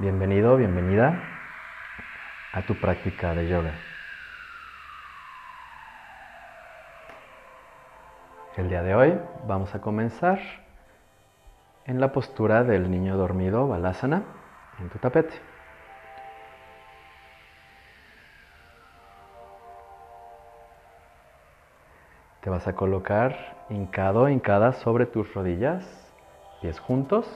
Bienvenido, bienvenida a tu práctica de yoga. El día de hoy vamos a comenzar en la postura del niño dormido, Balasana, en tu tapete. Te vas a colocar hincado, hincada sobre tus rodillas, pies juntos.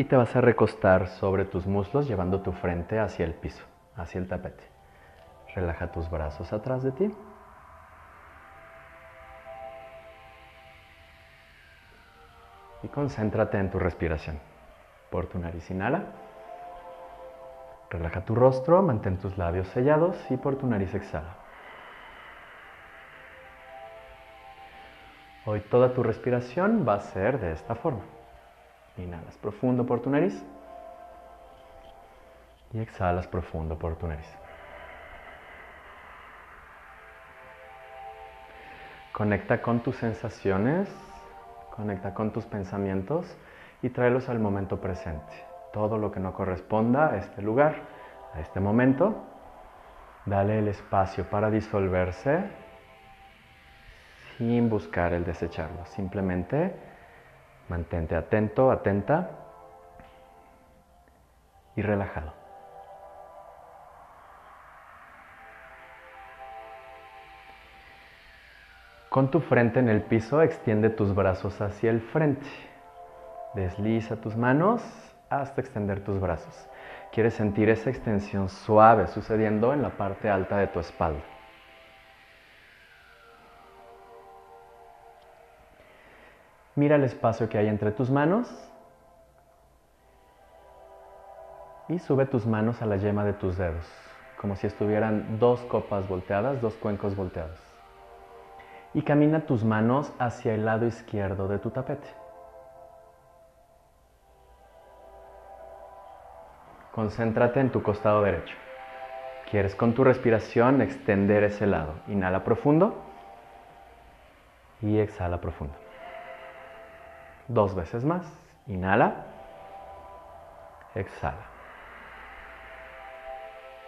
Y te vas a recostar sobre tus muslos llevando tu frente hacia el piso, hacia el tapete. Relaja tus brazos atrás de ti. Y concéntrate en tu respiración. Por tu nariz inhala. Relaja tu rostro, mantén tus labios sellados y por tu nariz exhala. Hoy toda tu respiración va a ser de esta forma. Inhalas profundo por tu nariz y exhalas profundo por tu nariz. Conecta con tus sensaciones, conecta con tus pensamientos y tráelos al momento presente. Todo lo que no corresponda a este lugar, a este momento, dale el espacio para disolverse sin buscar el desecharlo. Simplemente mantente atento, atenta y relajado. Con tu frente en el piso, extiende tus brazos hacia el frente. Desliza tus manos hasta extender tus brazos. Quieres sentir esa extensión suave sucediendo en la parte alta de tu espalda. Mira el espacio que hay entre tus manos y sube tus manos a la yema de tus dedos, como si estuvieran dos copas volteadas, dos cuencos volteados y camina tus manos hacia el lado izquierdo de tu tapete. Concéntrate en tu costado derecho. Quieres con tu respiración extender ese lado. Inhala profundo y exhala profundo. Dos veces más. Inhala. Exhala.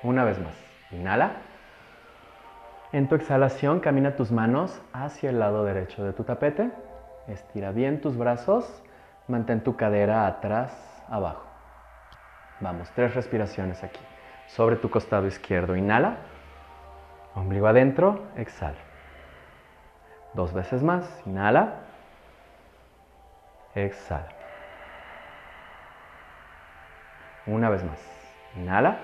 Una vez más. Inhala. En tu exhalación camina tus manos hacia el lado derecho de tu tapete. Estira bien tus brazos. Mantén tu cadera atrás, abajo. Vamos, tres respiraciones aquí. Sobre tu costado izquierdo, inhala. Ombligo adentro, exhala. Dos veces más, inhala. Exhala. Una vez más, inhala.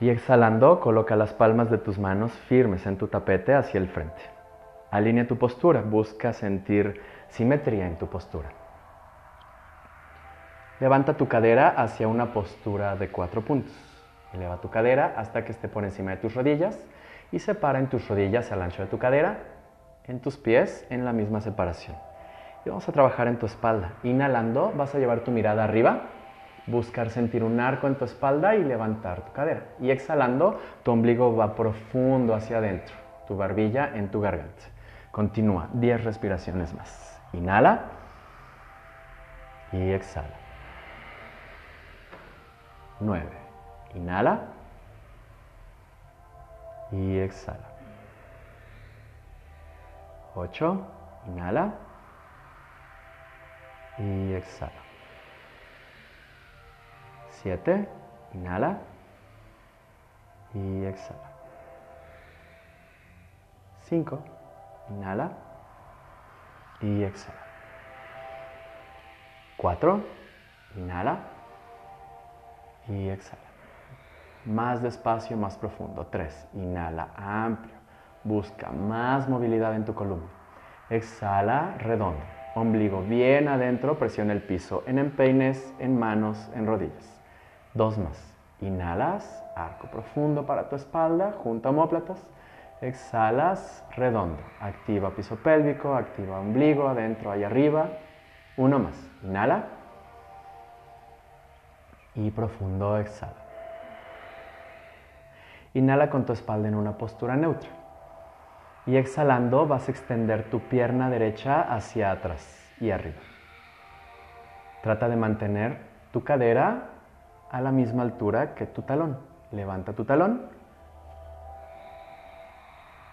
Y exhalando, coloca las palmas de tus manos firmes en tu tapete hacia el frente. Alinea tu postura, busca sentir simetría en tu postura. Levanta tu cadera hacia una postura de cuatro puntos. Eleva tu cadera hasta que esté por encima de tus rodillas y separa en tus rodillas al ancho de tu cadera, en tus pies en la misma separación. Y vamos a trabajar en tu espalda. Inhalando, vas a llevar tu mirada arriba, buscar sentir un arco en tu espalda y levantar tu cadera. Y exhalando, tu ombligo va profundo hacia adentro, tu barbilla en tu garganta. Continúa, 10 respiraciones más. Inhala y exhala. 9. Inhala y exhala. 8. Inhala y exhala. 7. Inhala y exhala. 5. Inhala y exhala. 4. Inhala y exhala. Más despacio, más profundo. 3. Inhala amplio. Busca más movilidad en tu columna. Exhala redondo. Ombligo bien adentro, presiona el piso en empeines, en manos, en rodillas. Dos más. Inhalas, arco profundo para tu espalda, junto a omóplatas. Exhalas, redondo. Activa piso pélvico, activa ombligo, adentro, ahí arriba. Uno más. Inhala. Y profundo exhala. Inhala con tu espalda en una postura neutra. Y exhalando vas a extender tu pierna derecha hacia atrás y arriba. Trata de mantener tu cadera a la misma altura que tu talón. Levanta tu talón.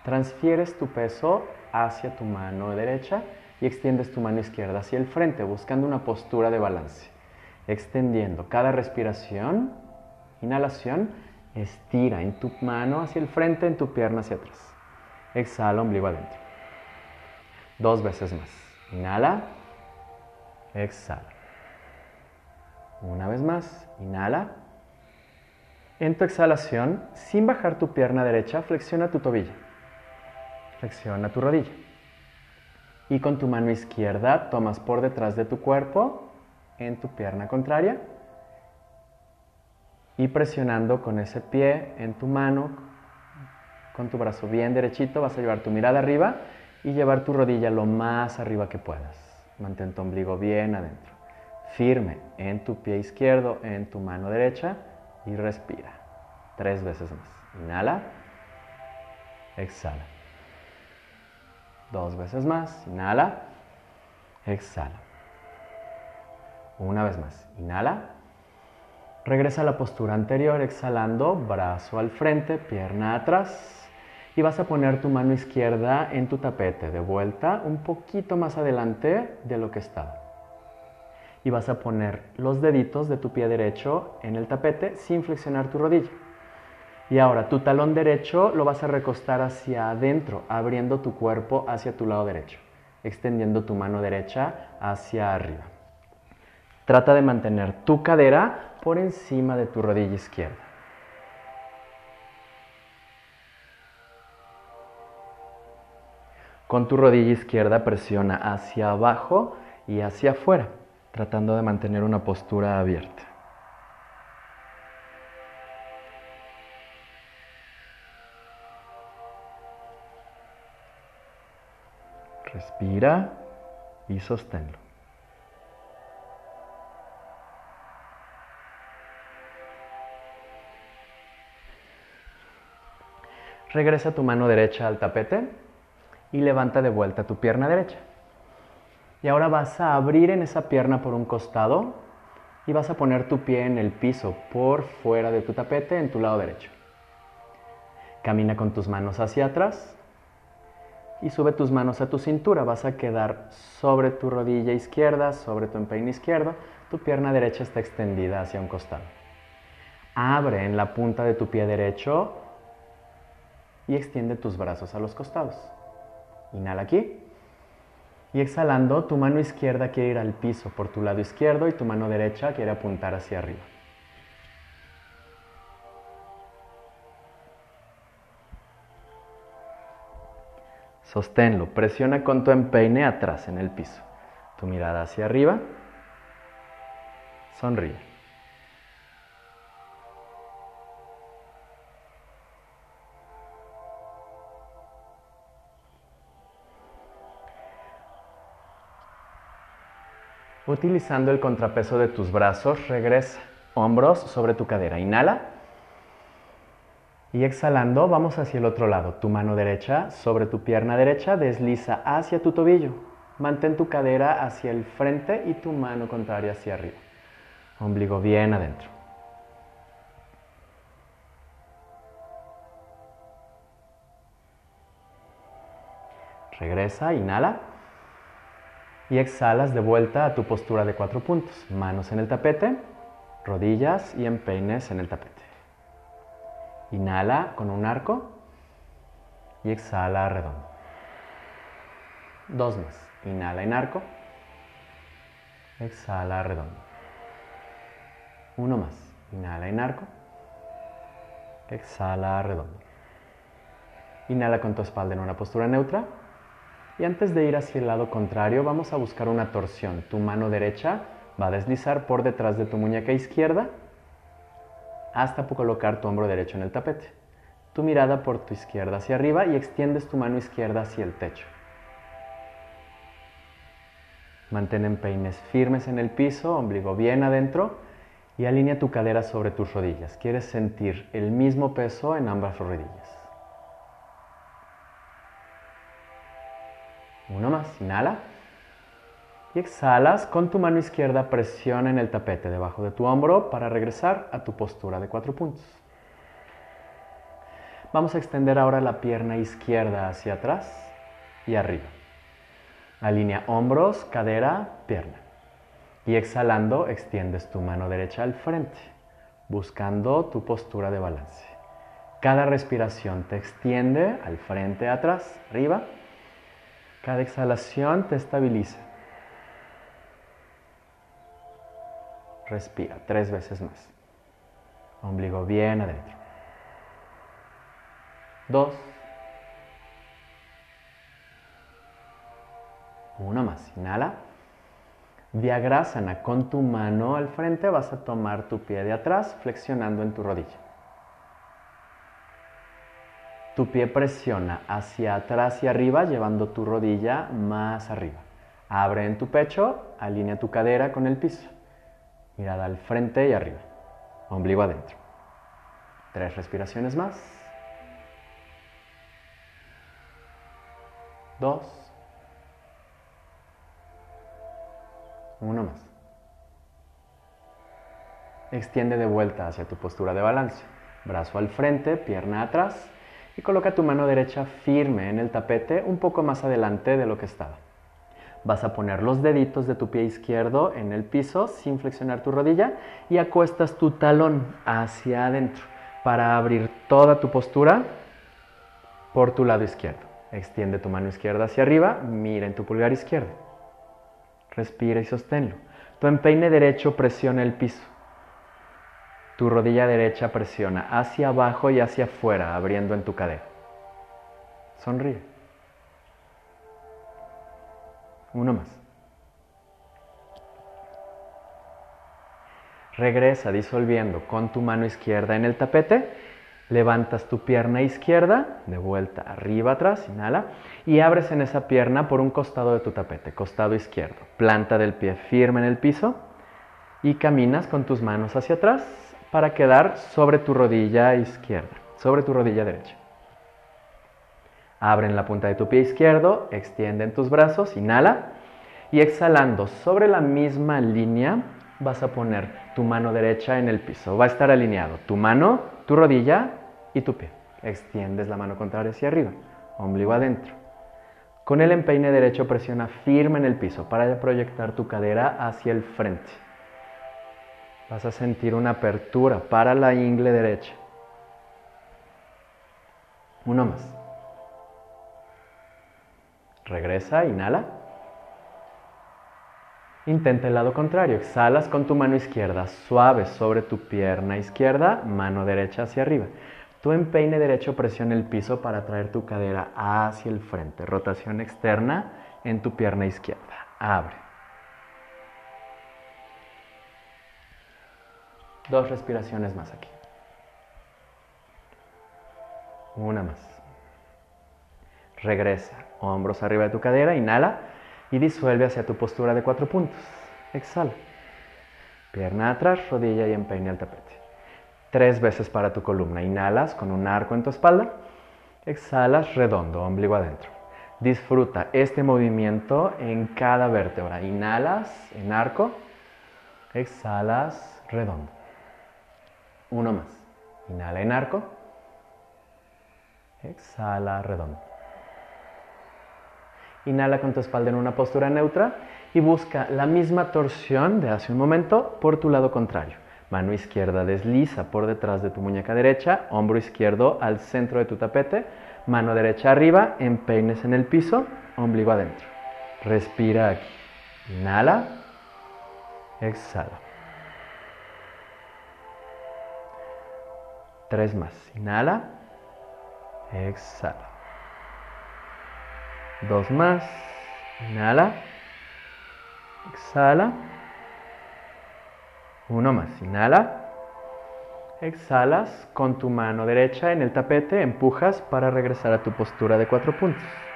Transfieres tu peso hacia tu mano derecha y extiendes tu mano izquierda hacia el frente, buscando una postura de balance. Extendiendo cada respiración, inhalación, estira en tu mano hacia el frente, en tu pierna hacia atrás. Exhala, ombligo adentro. Dos veces más. Inhala, exhala. Una vez más, inhala. En tu exhalación, sin bajar tu pierna derecha, flexiona tu tobillo. Flexiona tu rodilla. Y con tu mano izquierda tomas por detrás de tu cuerpo en tu pierna contraria y presionando con ese pie en tu mano, con tu brazo bien derechito, vas a llevar tu mirada arriba y llevar tu rodilla lo más arriba que puedas. Mantén tu ombligo bien adentro. Firme en tu pie izquierdo, en tu mano derecha y respira. Tres veces más. Inhala. Exhala. Dos veces más. Inhala. Exhala. Una vez más. Inhala. Regresa a la postura anterior, exhalando, brazo al frente, pierna atrás. Y vas a poner tu mano izquierda en tu tapete, de vuelta un poquito más adelante de lo que estaba. Y vas a poner los deditos de tu pie derecho en el tapete sin flexionar tu rodilla. Y ahora tu talón derecho lo vas a recostar hacia adentro, abriendo tu cuerpo hacia tu lado derecho, extendiendo tu mano derecha hacia arriba. Trata de mantener tu cadera por encima de tu rodilla izquierda. Con tu rodilla izquierda presiona hacia abajo y hacia afuera, tratando de mantener una postura abierta. Respira y sosténlo. Regresa tu mano derecha al tapete y levanta de vuelta tu pierna derecha. Y ahora vas a abrir en esa pierna por un costado y vas a poner tu pie en el piso por fuera de tu tapete en tu lado derecho. Camina con tus manos hacia atrás y sube tus manos a tu cintura. Vas a quedar sobre tu rodilla izquierda, sobre tu empeine izquierdo. Tu pierna derecha está extendida hacia un costado. Abre en la punta de tu pie derecho y extiende tus brazos a los costados. Inhala aquí. Y exhalando, tu mano izquierda quiere ir al piso por tu lado izquierdo y tu mano derecha quiere apuntar hacia arriba. Sosténlo, presiona con tu empeine atrás en el piso. Tu mirada hacia arriba. Sonríe. Utilizando el contrapeso de tus brazos, regresa. Hombros sobre tu cadera. Inhala. Y exhalando, vamos hacia el otro lado. Tu mano derecha sobre tu pierna derecha desliza hacia tu tobillo. Mantén tu cadera hacia el frente y tu mano contraria hacia arriba. Ombligo bien adentro. Regresa, inhala y exhalas de vuelta a tu postura de cuatro puntos. Manos en el tapete, rodillas y empeines en el tapete. Inhala con un arco y exhala redondo. Dos más. Inhala en arco. Exhala redondo. Uno más. Inhala en arco. Exhala redondo. Inhala con tu espalda en una postura neutra. Y antes de ir hacia el lado contrario, vamos a buscar una torsión. Tu mano derecha va a deslizar por detrás de tu muñeca izquierda hasta colocar tu hombro derecho en el tapete. Tu mirada por tu izquierda hacia arriba y extiendes tu mano izquierda hacia el techo. Mantén empeines firmes en el piso, ombligo bien adentro y alinea tu cadera sobre tus rodillas. Quieres sentir el mismo peso en ambas rodillas. Uno más, inhala. Y exhalas, con tu mano izquierda presiona en el tapete debajo de tu hombro para regresar a tu postura de cuatro puntos. Vamos a extender ahora la pierna izquierda hacia atrás y arriba. Alinea hombros, cadera, pierna. Y exhalando, extiendes tu mano derecha al frente, buscando tu postura de balance. Cada respiración te extiende al frente, atrás, arriba. Cada exhalación te estabiliza. Respira tres veces más. Ombligo bien adentro. Dos. Uno más. Inhala. Viagrasana. Con tu mano al frente vas a tomar tu pie de atrás flexionando en tu rodilla. Tu pie presiona hacia atrás y arriba llevando tu rodilla más arriba. Abre en tu pecho, alinea tu cadera con el piso. Mirada al frente y arriba. Ombligo adentro. Tres respiraciones más. Dos. Uno más. Extiende de vuelta hacia tu postura de balance. Brazo al frente, pierna atrás y coloca tu mano derecha firme en el tapete un poco más adelante de lo que estaba. Vas a poner los deditos de tu pie izquierdo en el piso sin flexionar tu rodilla y acuestas tu talón hacia adentro para abrir toda tu postura por tu lado izquierdo. Extiende tu mano izquierda hacia arriba, mira en tu pulgar izquierdo. Respira y sosténlo. Tu empeine derecho presiona el piso. Tu rodilla derecha presiona hacia abajo y hacia afuera, abriendo en tu cadera. Sonríe. Uno más. Regresa disolviendo con tu mano izquierda en el tapete. Levantas tu pierna izquierda, de vuelta arriba, atrás, inhala, y abres en esa pierna por un costado de tu tapete, costado izquierdo. Planta del pie firme en el piso y caminas con tus manos hacia atrás para quedar sobre tu rodilla izquierda, sobre tu rodilla derecha. Abren la punta de tu pie izquierdo, extienden tus brazos, inhala y exhalando sobre la misma línea vas a poner tu mano derecha en el piso. Va a estar alineado tu mano, tu rodilla y tu pie. Extiendes la mano contraria hacia arriba, ombligo adentro. Con el empeine derecho presiona firme en el piso para proyectar tu cadera hacia el frente. Vas a sentir una apertura para la ingle derecha. Uno más. Regresa, inhala. Intenta el lado contrario. Exhalas con tu mano izquierda suave sobre tu pierna izquierda, mano derecha hacia arriba. Tu empeine derecho presiona el piso para traer tu cadera hacia el frente. Rotación externa en tu pierna izquierda. Abre. Dos respiraciones más aquí. Una más. Regresa, hombros arriba de tu cadera, inhala y disuelve hacia tu postura de cuatro puntos. Exhala. Pierna atrás, rodilla y empeine al tapete. Tres veces para tu columna. Inhalas con un arco en tu espalda. Exhalas redondo, ombligo adentro. Disfruta este movimiento en cada vértebra. Inhalas en arco. Exhalas redondo. Uno más. Inhala en arco. Exhala redondo. Inhala con tu espalda en una postura neutra y busca la misma torsión de hace un momento por tu lado contrario. Mano izquierda desliza por detrás de tu muñeca derecha, hombro izquierdo al centro de tu tapete, mano derecha arriba, empeines en el piso, ombligo adentro. Respira aquí. Inhala, exhala. Tres más. Inhala, exhala. Dos más. Inhala. Exhala. Uno más. Inhala. Exhalas con tu mano derecha en el tapete, empujas para regresar a tu postura de cuatro puntos.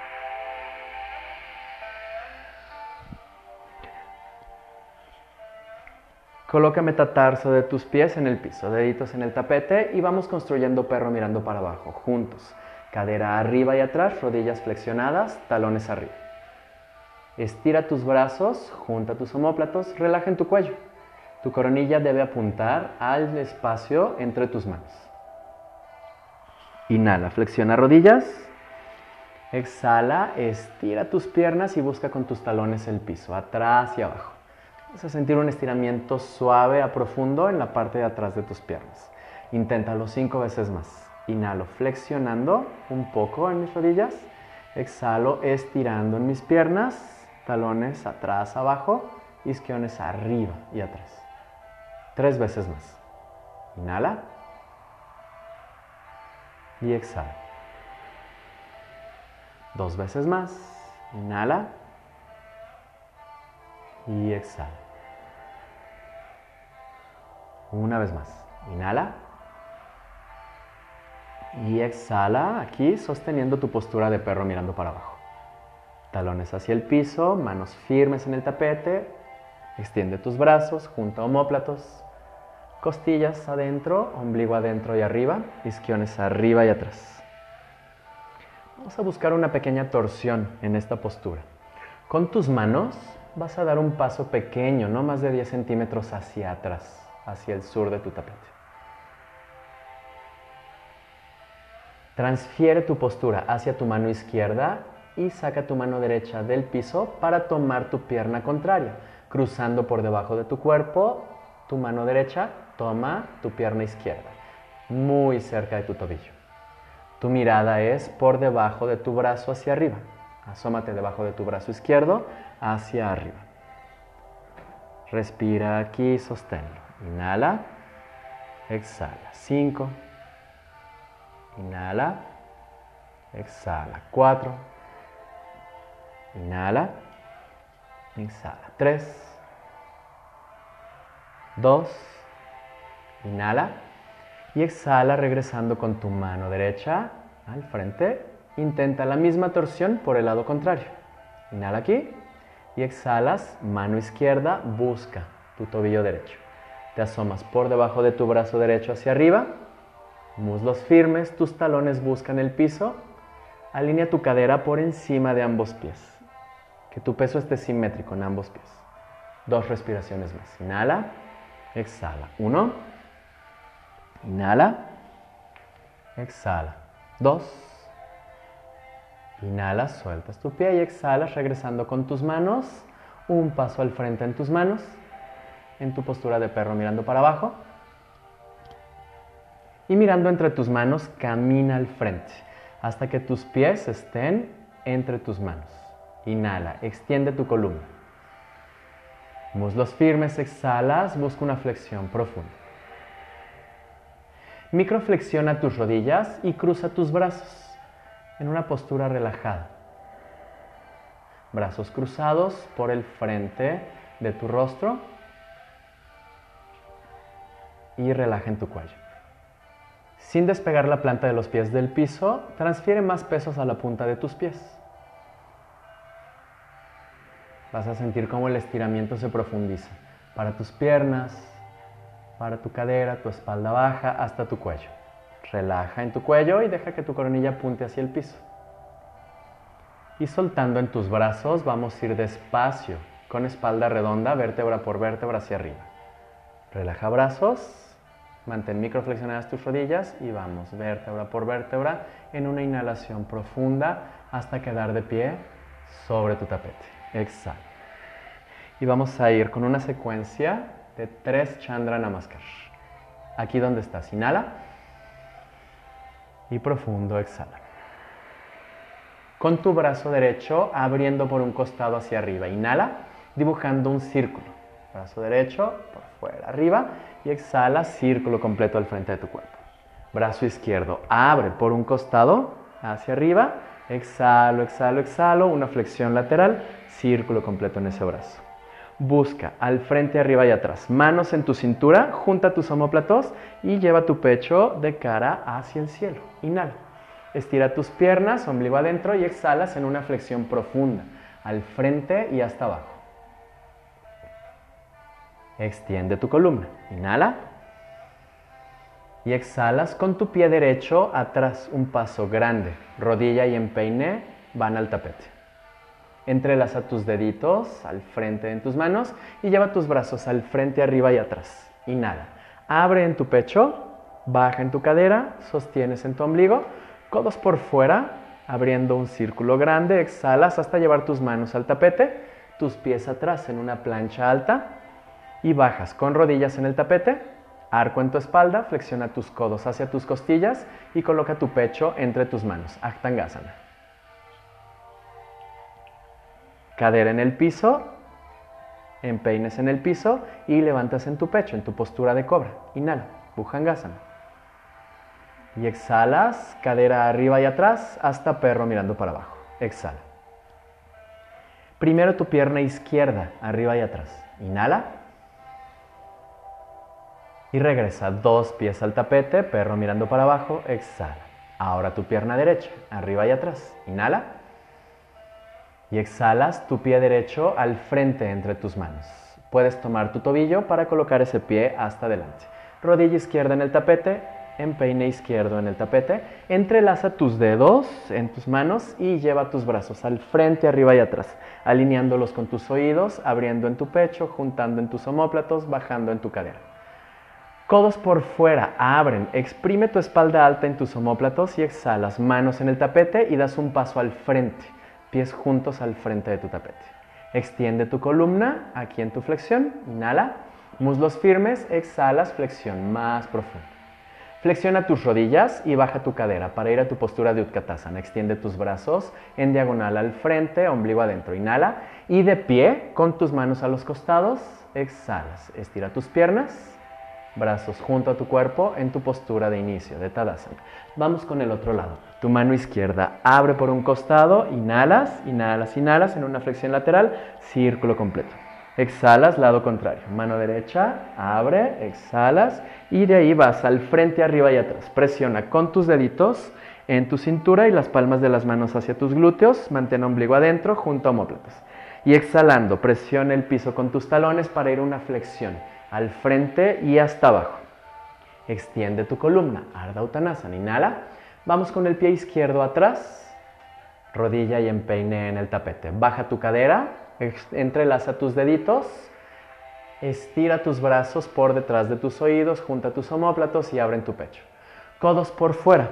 Coloca metatarso de tus pies en el piso, deditos en el tapete y vamos construyendo perro mirando para abajo, juntos. Cadera arriba y atrás, rodillas flexionadas, talones arriba. Estira tus brazos, junta tus omóplatos, relaja en tu cuello. Tu coronilla debe apuntar al espacio entre tus manos. Inhala, flexiona rodillas. Exhala, estira tus piernas y busca con tus talones el piso, atrás y abajo. Vas a sentir un estiramiento suave a profundo en la parte de atrás de tus piernas. Inténtalo cinco veces más. Inhalo flexionando un poco en mis rodillas. Exhalo estirando en mis piernas. Talones atrás, abajo. Isquiones arriba y atrás. Tres veces más. Inhala. Y exhala. Dos veces más. Inhala. Y exhala. Una vez más. Inhala. Y exhala aquí sosteniendo tu postura de perro mirando para abajo. Talones hacia el piso, manos firmes en el tapete. Extiende tus brazos, junta homóplatos. Costillas adentro, ombligo adentro y arriba, isquiones arriba y atrás. Vamos a buscar una pequeña torsión en esta postura. Con tus manos vas a dar un paso pequeño, no más de 10 centímetros hacia atrás, hacia el sur de tu tapete. Transfiere tu postura hacia tu mano izquierda y saca tu mano derecha del piso para tomar tu pierna contraria, cruzando por debajo de tu cuerpo, tu mano derecha toma tu pierna izquierda, muy cerca de tu tobillo. Tu mirada es por debajo de tu brazo hacia arriba. Asómate debajo de tu brazo izquierdo hacia arriba. Respira aquí, sosténlo. Inhala, exhala. 5. Inhala, exhala. 4. Inhala, exhala. 3. 2. Inhala y exhala regresando con tu mano derecha al frente. Intenta la misma torsión por el lado contrario. Inhala aquí y exhalas, mano izquierda, busca tu tobillo derecho. Te asomas por debajo de tu brazo derecho hacia arriba, muslos firmes, tus talones buscan el piso, alinea tu cadera por encima de ambos pies. Que tu peso esté simétrico en ambos pies. Dos respiraciones más. Inhala, exhala. Uno. Inhala. Exhala. Dos. Inhala, sueltas tu pie y exhalas regresando con tus manos. Un paso al frente en tus manos. En tu postura de perro mirando para abajo. Y mirando entre tus manos, camina al frente hasta que tus pies estén entre tus manos. Inhala, extiende tu columna. Muslos firmes, exhalas, busca una flexión profunda. Microflexiona tus rodillas y cruza tus brazos en una postura relajada. Brazos cruzados por el frente de tu rostro y relaja en tu cuello. Sin despegar la planta de los pies del piso, transfiere más pesos a la punta de tus pies. Vas a sentir cómo el estiramiento se profundiza para tus piernas, para tu cadera, tu espalda baja hasta tu cuello. Relaja en tu cuello y deja que tu coronilla apunte hacia el piso. Y soltando en tus brazos, vamos a ir despacio, con espalda redonda, vértebra por vértebra hacia arriba. Relaja brazos, mantén microflexionadas tus rodillas y vamos vértebra por vértebra en una inhalación profunda hasta quedar de pie sobre tu tapete. Exhala. Y vamos a ir con una secuencia de tres Chandra Namaskar. Aquí donde estás, inhala y profundo exhala. Con tu brazo derecho abriendo por un costado hacia arriba, inhala, dibujando un círculo. Brazo derecho por fuera, arriba y exhala, círculo completo al frente de tu cuerpo. Brazo izquierdo abre por un costado hacia arriba, exhalo, exhalo, exhalo, una flexión lateral, círculo completo en ese brazo. Busca al frente, arriba y atrás. Manos en tu cintura, junta tus omóplatos y lleva tu pecho de cara hacia el cielo. Inhala. Estira tus piernas, ombligo adentro y exhalas en una flexión profunda, al frente y hasta abajo. Extiende tu columna. Inhala. Y exhalas con tu pie derecho atrás, un paso grande. Rodilla y empeine van al tapete. Entrelaza tus deditos al frente en tus manos y lleva tus brazos al frente, arriba y atrás. Inhala. Abre en tu pecho, baja en tu cadera, sostienes en tu ombligo, codos por fuera, abriendo un círculo grande, exhalas hasta llevar tus manos al tapete, tus pies atrás en una plancha alta y bajas con rodillas en el tapete, arco en tu espalda, flexiona tus codos hacia tus costillas y coloca tu pecho entre tus manos, Aktangasana. Cadera en el piso, empeines en el piso y levantas en tu pecho, en tu postura de cobra. Inhala, Bhujangasana. Y exhalas, cadera arriba y atrás hasta perro mirando para abajo. Exhala. Primero tu pierna izquierda, arriba y atrás. Inhala. Y regresa dos pies al tapete, perro mirando para abajo. Exhala. Ahora tu pierna derecha, arriba y atrás. Inhala. Y exhalas tu pie derecho al frente entre tus manos. Puedes tomar tu tobillo para colocar ese pie hasta adelante. Rodilla izquierda en el tapete, empeine izquierdo en el tapete, entrelaza tus dedos en tus manos y lleva tus brazos al frente, arriba y atrás, alineándolos con tus oídos, abriendo en tu pecho, juntando en tus omóplatos, bajando en tu cadera. Codos por fuera, abren, exprime tu espalda alta en tus omóplatos y exhalas, manos en el tapete y das un paso al frente, pies juntos al frente de tu tapete. Extiende tu columna aquí en tu flexión, inhala, muslos firmes, exhalas, flexión más profunda. Flexiona tus rodillas y baja tu cadera para ir a tu postura de Utkatasana. Extiende tus brazos en diagonal al frente, ombligo adentro. Inhala y de pie con tus manos a los costados, exhalas. Estira tus piernas, brazos junto a tu cuerpo en tu postura de inicio de Tadasana. Vamos con el otro lado. Tu mano izquierda abre por un costado, inhalas, inhalas, inhalas en una flexión lateral, círculo completo. Exhalas, lado contrario. Mano derecha, abre, exhalas y de ahí vas al frente, arriba y atrás. Presiona con tus deditos en tu cintura y las palmas de las manos hacia tus glúteos. Mantén ombligo adentro junto a homóplatos. Y exhalando, presiona el piso con tus talones para ir una flexión al frente y hasta abajo. Extiende tu columna, Ardha Uttanasana. Inhala. Vamos con el pie izquierdo atrás, rodilla y empeine en el tapete. Baja tu cadera, entrelaza tus deditos, estira tus brazos por detrás de tus oídos, junta tus omóplatos y abre tu pecho. Codos por fuera,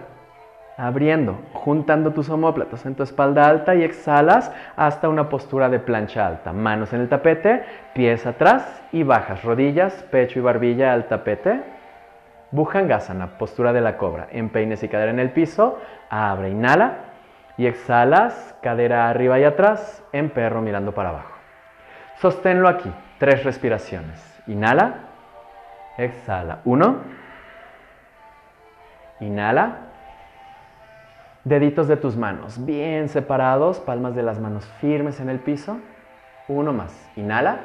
abriendo, juntando tus omóplatos en tu espalda alta y exhalas hasta una postura de plancha alta. Manos en el tapete, pies atrás y bajas, rodillas, pecho y barbilla al tapete. Bhujangasana, postura de la cobra. Empeines y cadera en el piso, abre, inhala y exhalas, cadera arriba y atrás, en perro mirando para abajo. Sosténlo aquí, tres respiraciones. Inhala, exhala. Uno, inhala. Deditos de tus manos bien separados, palmas de las manos firmes en el piso. Uno más. Inhala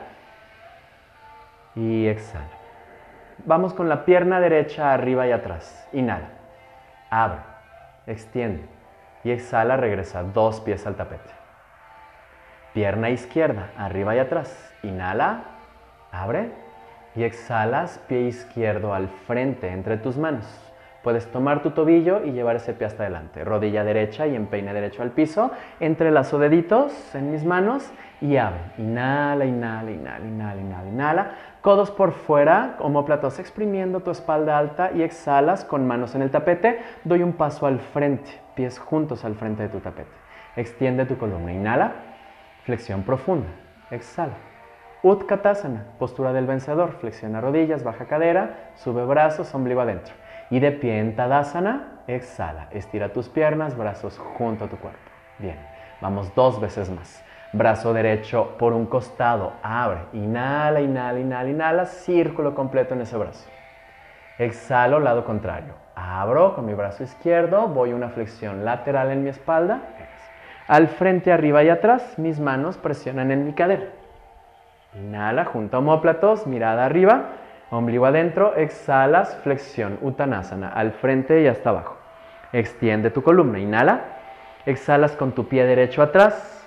y exhala. Vamos con la pierna derecha arriba y atrás. Inhala. Abre. Extiende y exhala, regresa dos pies al tapete. Pierna izquierda, arriba y atrás. Inhala, abre y exhalas, pie izquierdo al frente entre tus manos. Puedes tomar tu tobillo y llevar ese pie hasta adelante. Rodilla derecha y empeine derecho al piso. Entrelazo deditos en mis manos y abre. Inhala, inhala, inhala, inhala, inhala, inhala. Codos por fuera, homóplatos exprimiendo tu espalda alta y exhalas con manos en el tapete. Doy un paso al frente, pies juntos al frente de tu tapete. Extiende tu columna. Inhala, flexión profunda. Exhala. Utkatasana, postura del vencedor. Flexiona rodillas, baja cadera, sube brazos, ombligo adentro. Y de pie en Tadasana, exhala. Estira tus piernas, brazos junto a tu cuerpo. Bien, vamos dos veces más. Brazo derecho por un costado, abre. Inhala, inhala, inhala, inhala. Círculo completo en ese brazo. Exhalo, lado contrario. Abro con mi brazo izquierdo, voy una flexión lateral en mi espalda. Al frente, arriba y atrás, mis manos presionan en mi cadera. Inhala, junto a homóplatos, mirada arriba. Ombligo adentro, exhalas, flexión, Uttanasana, al frente y hasta abajo. Extiende tu columna, inhala, exhalas con tu pie derecho atrás,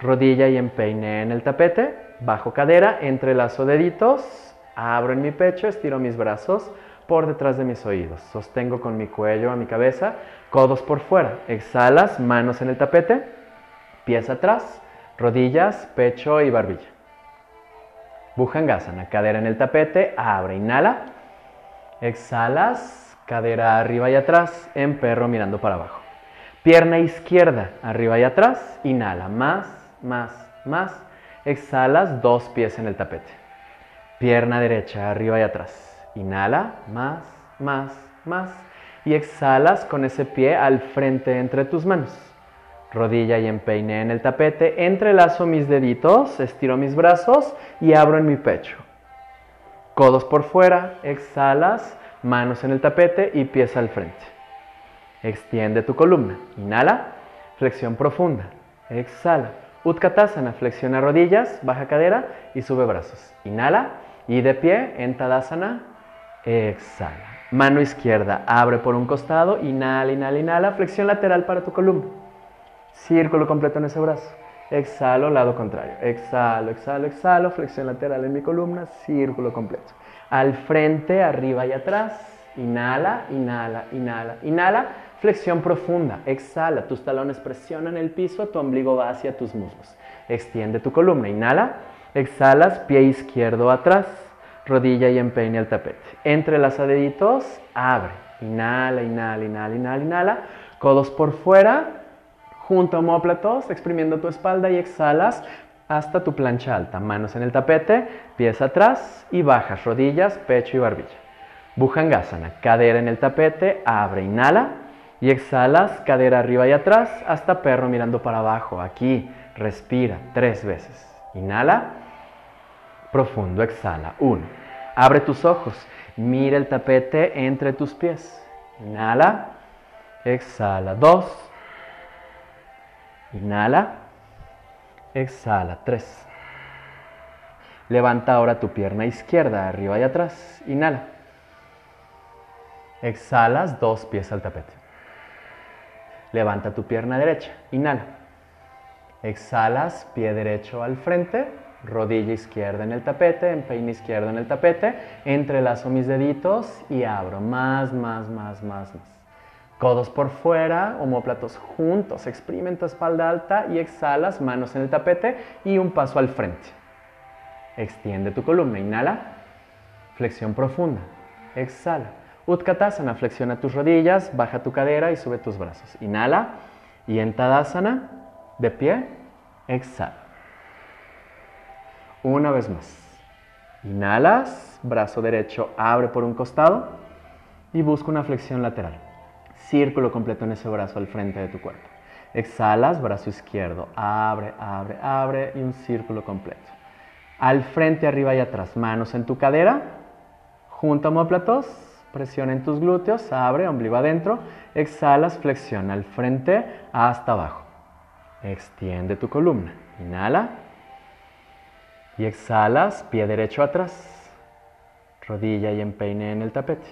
rodilla y empeine en el tapete, bajo cadera, entrelazo deditos, abro en mi pecho, estiro mis brazos por detrás de mis oídos, sostengo con mi cuello a mi cabeza, codos por fuera, exhalas, manos en el tapete, pies atrás, rodillas, pecho y barbilla. Bhujangasana, cadera en el tapete, abre, inhala. Exhalas, cadera arriba y atrás, en perro mirando para abajo. Pierna izquierda, arriba y atrás, inhala, más, más, más. Exhalas, dos pies en el tapete. Pierna derecha, arriba y atrás. Inhala, más, más, más. Y exhalas con ese pie al frente entre tus manos. Rodilla y empeine en el tapete. Entrelazo mis deditos, estiro mis brazos y abro en mi pecho. Codos por fuera, exhalas, manos en el tapete y pies al frente. Extiende tu columna. Inhala, flexión profunda. Exhala. Utkatasana, flexiona rodillas, baja cadera y sube brazos. Inhala y de pie en Tadasana, exhala. Mano izquierda, abre por un costado, inhala, inhala, inhala, flexión lateral para tu columna. Círculo completo en ese brazo. Exhalo, lado contrario. Exhalo, exhalo, exhalo, flexión lateral en mi columna, círculo completo. Al frente, arriba y atrás. Inhala, inhala, inhala, inhala. Flexión profunda. Exhala, tus talones presionan el piso, tu ombligo va hacia tus muslos. Extiende tu columna. Inhala. Exhalas, pie izquierdo atrás, rodilla y empeine al tapete. Entre las deditos, abre. Inhala, inhala, inhala, inhala, inhala. Codos por fuera, junto a homóplatos, exprimiendo tu espalda y exhalas hasta tu plancha alta. Manos en el tapete, pies atrás y bajas, rodillas, pecho y barbilla. Bhujangasana, cadera en el tapete, abre, inhala y exhalas, cadera arriba y atrás hasta perro mirando para abajo. Aquí, respira tres veces. Inhala. Profundo, exhala. Uno. Abre tus ojos. Mira el tapete entre tus pies. Inhala. Exhala. Dos. Inhala. Exhala. Tres. Levanta ahora tu pierna izquierda arriba y atrás. Inhala. Exhalas dos pies al tapete. Levanta tu pierna derecha. Inhala. Exhalas pie derecho al frente rodilla izquierda en el tapete, empeine izquierdo en el tapete, entrelazo mis deditos y abro más, más, más, más, más. Codos por fuera, homóplatos juntos, exprimen tu espalda alta y exhalas, manos en el tapete y un paso al frente. Extiende tu columna, inhala, flexión profunda, exhala. Utkatasana, flexiona tus rodillas, baja tu cadera y sube tus brazos. Inhala y en Tadasana, de pie, exhala. Una vez más. Inhalas, brazo derecho abre por un costado y busca una flexión lateral. Círculo completo en ese brazo al frente de tu cuerpo. Exhalas, brazo izquierdo, abre, abre, abre y un círculo completo. Al frente, arriba y atrás, manos en tu cadera, junto a homóplatos, presiona en tus glúteos, abre, ombligo adentro, exhalas, flexiona al frente hasta abajo. Extiende tu columna. Inhala. Y exhalas, pie derecho atrás, rodilla y empeine en el tapete.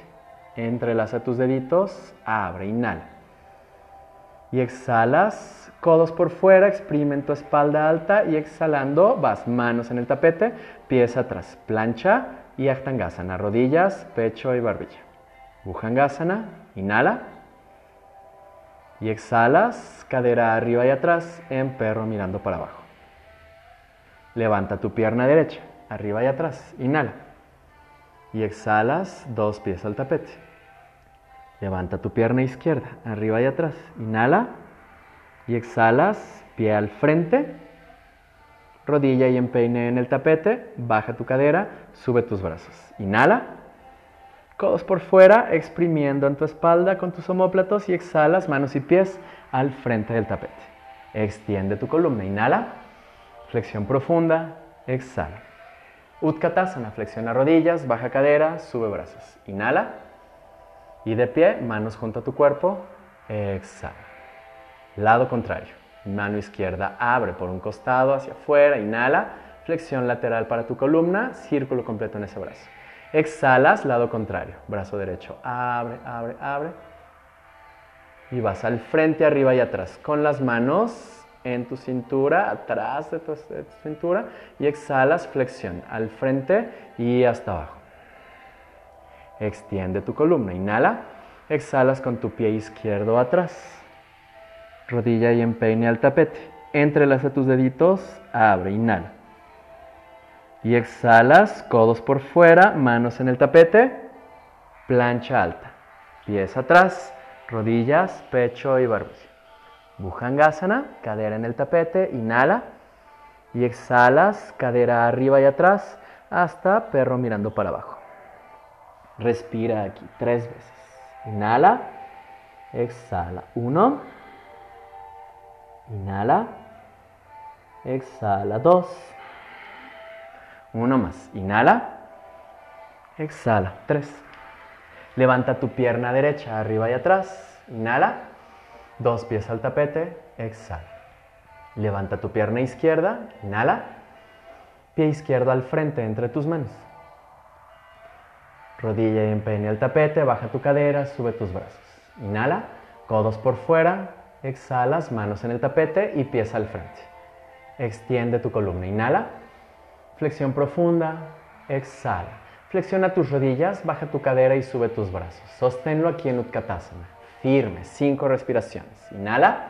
Entrelaza tus deditos, abre, inhala. Y exhalas, codos por fuera, exprime tu espalda alta y exhalando vas manos en el tapete, pies atrás, plancha y Aktangasana, rodillas, pecho y barbilla. Bhujangasana, inhala. Y exhalas, cadera arriba y atrás en perro mirando para abajo. Levanta tu pierna derecha, arriba y atrás. Inhala. Y exhalas dos pies al tapete. Levanta tu pierna izquierda, arriba y atrás. Inhala. Y exhalas, pie al frente. Rodilla y empeine en el tapete. Baja tu cadera, sube tus brazos. Inhala. Codos por fuera, exprimiendo en tu espalda con tus omóplatos y exhalas manos y pies al frente del tapete. Extiende tu columna. Inhala. Flexión profunda, exhala. Utkatasana, flexiona rodillas, baja cadera, sube brazos. Inhala. Y de pie, manos junto a tu cuerpo, exhala. Lado contrario. Mano izquierda abre por un costado hacia afuera, inhala. Flexión lateral para tu columna, círculo completo en ese brazo. Exhalas, lado contrario. Brazo derecho abre, abre, abre. Y vas al frente, arriba y atrás. Con las manos en tu cintura, atrás de tu, cintura y exhalas flexión al frente y hasta abajo. Extiende tu columna, inhala, exhalas con tu pie izquierdo atrás, rodilla y empeine al tapete, Entrelaza tus deditos, abre, inhala. Y exhalas, codos por fuera, manos en el tapete, plancha alta. Pies atrás, rodillas, pecho y barbilla. Bhujangasana, cadera en el tapete, inhala. Y exhalas, cadera arriba y atrás, hasta perro mirando para abajo. Respira aquí tres veces. Inhala, exhala. Uno. Inhala, exhala. Dos. Uno más. Inhala, exhala. Tres. Levanta tu pierna derecha arriba y atrás. Inhala. Dos pies al tapete. Exhala. Levanta tu pierna izquierda. Inhala. Pie izquierdo al frente entre tus manos. Rodilla y empeine al tapete. Baja tu cadera. Sube tus brazos. Inhala. Codos por fuera. Exhalas. Manos en el tapete y pies al frente. Extiende tu columna. Inhala. Flexión profunda. Exhala. Flexiona tus rodillas, baja tu cadera y sube tus brazos. Sosténlo aquí en Utkatasana. Firme, cinco respiraciones. Inhala,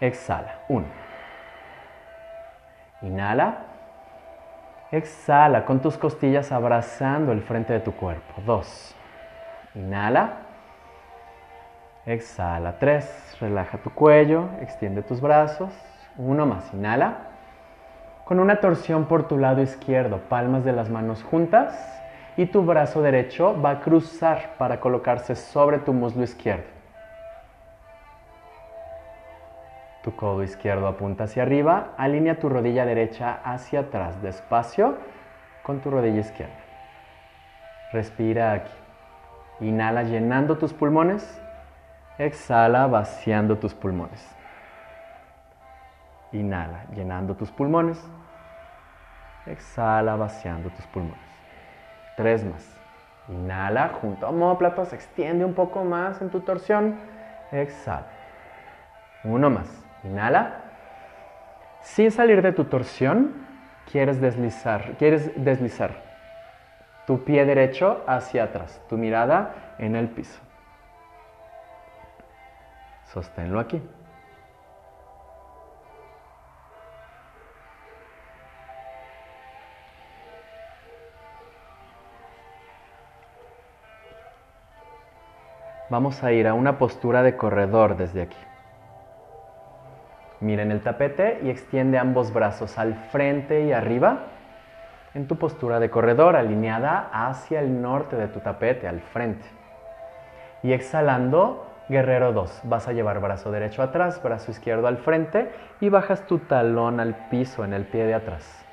exhala. Uno. Inhala, exhala con tus costillas abrazando el frente de tu cuerpo. Dos. Inhala, exhala. Tres. Relaja tu cuello, extiende tus brazos. Uno más. Inhala. Con una torsión por tu lado izquierdo, palmas de las manos juntas y tu brazo derecho va a cruzar para colocarse sobre tu muslo izquierdo. Tu codo izquierdo apunta hacia arriba, alinea tu rodilla derecha hacia atrás, despacio con tu rodilla izquierda. Respira aquí. Inhala llenando tus pulmones, exhala vaciando tus pulmones. Inhala llenando tus pulmones, exhala vaciando tus pulmones. Tres más. Inhala junto a homóplatos, extiende un poco más en tu torsión. Exhala. Uno más. Inhala. Sin salir de tu torsión, quieres deslizar, quieres deslizar tu pie derecho hacia atrás, tu mirada en el piso. Sosténlo aquí. Vamos a ir a una postura de corredor desde aquí. Mira en el tapete y extiende ambos brazos al frente y arriba en tu postura de corredor alineada hacia el norte de tu tapete, al frente. Y exhalando, guerrero 2. Vas a llevar brazo derecho atrás, brazo izquierdo al frente y bajas tu talón al piso en el pie de atrás.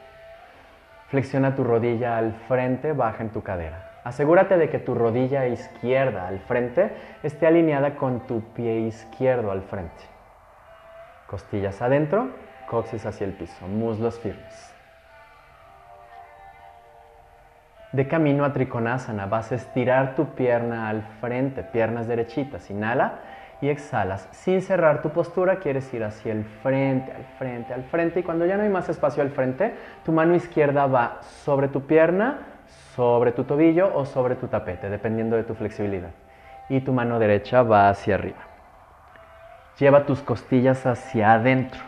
Flexiona tu rodilla al frente, baja en tu cadera. Asegúrate de que tu rodilla izquierda al frente esté alineada con tu pie izquierdo al frente. Costillas adentro, coxis hacia el piso, muslos firmes. De camino a Trikonasana vas a estirar tu pierna al frente, piernas derechitas. Inhala y exhalas. Sin cerrar tu postura, quieres ir hacia el frente, al frente, al frente. Y cuando ya no hay más espacio al frente, tu mano izquierda va sobre tu pierna, sobre tu tobillo o sobre tu tapete, dependiendo de tu flexibilidad. Y tu mano derecha va hacia arriba. Lleva tus costillas hacia adentro.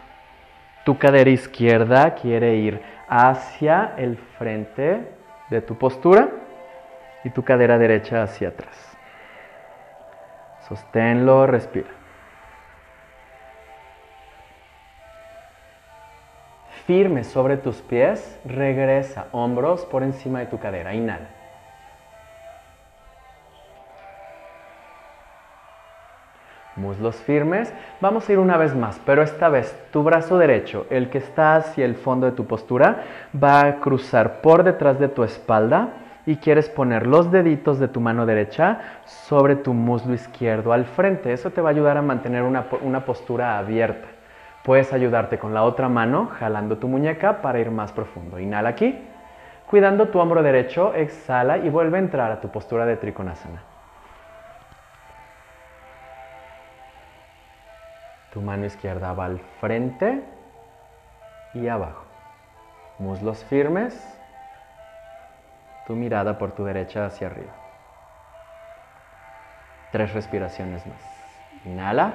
Tu cadera izquierda quiere ir hacia el frente de tu postura y tu cadera derecha hacia atrás. Sosténlo, respira. Firme sobre tus pies, regresa, hombros por encima de tu cadera, inhala. Muslos firmes. Vamos a ir una vez más, pero esta vez tu brazo derecho, el que está hacia el fondo de tu postura, va a cruzar por detrás de tu espalda y quieres poner los deditos de tu mano derecha sobre tu muslo izquierdo al frente. Eso te va a ayudar a mantener una, una postura abierta. Puedes ayudarte con la otra mano jalando tu muñeca para ir más profundo. Inhala aquí. Cuidando tu hombro derecho, exhala y vuelve a entrar a tu postura de Trikonasana. Tu mano izquierda va al frente y abajo. Muslos firmes. Tu mirada por tu derecha hacia arriba. Tres respiraciones más. Inhala.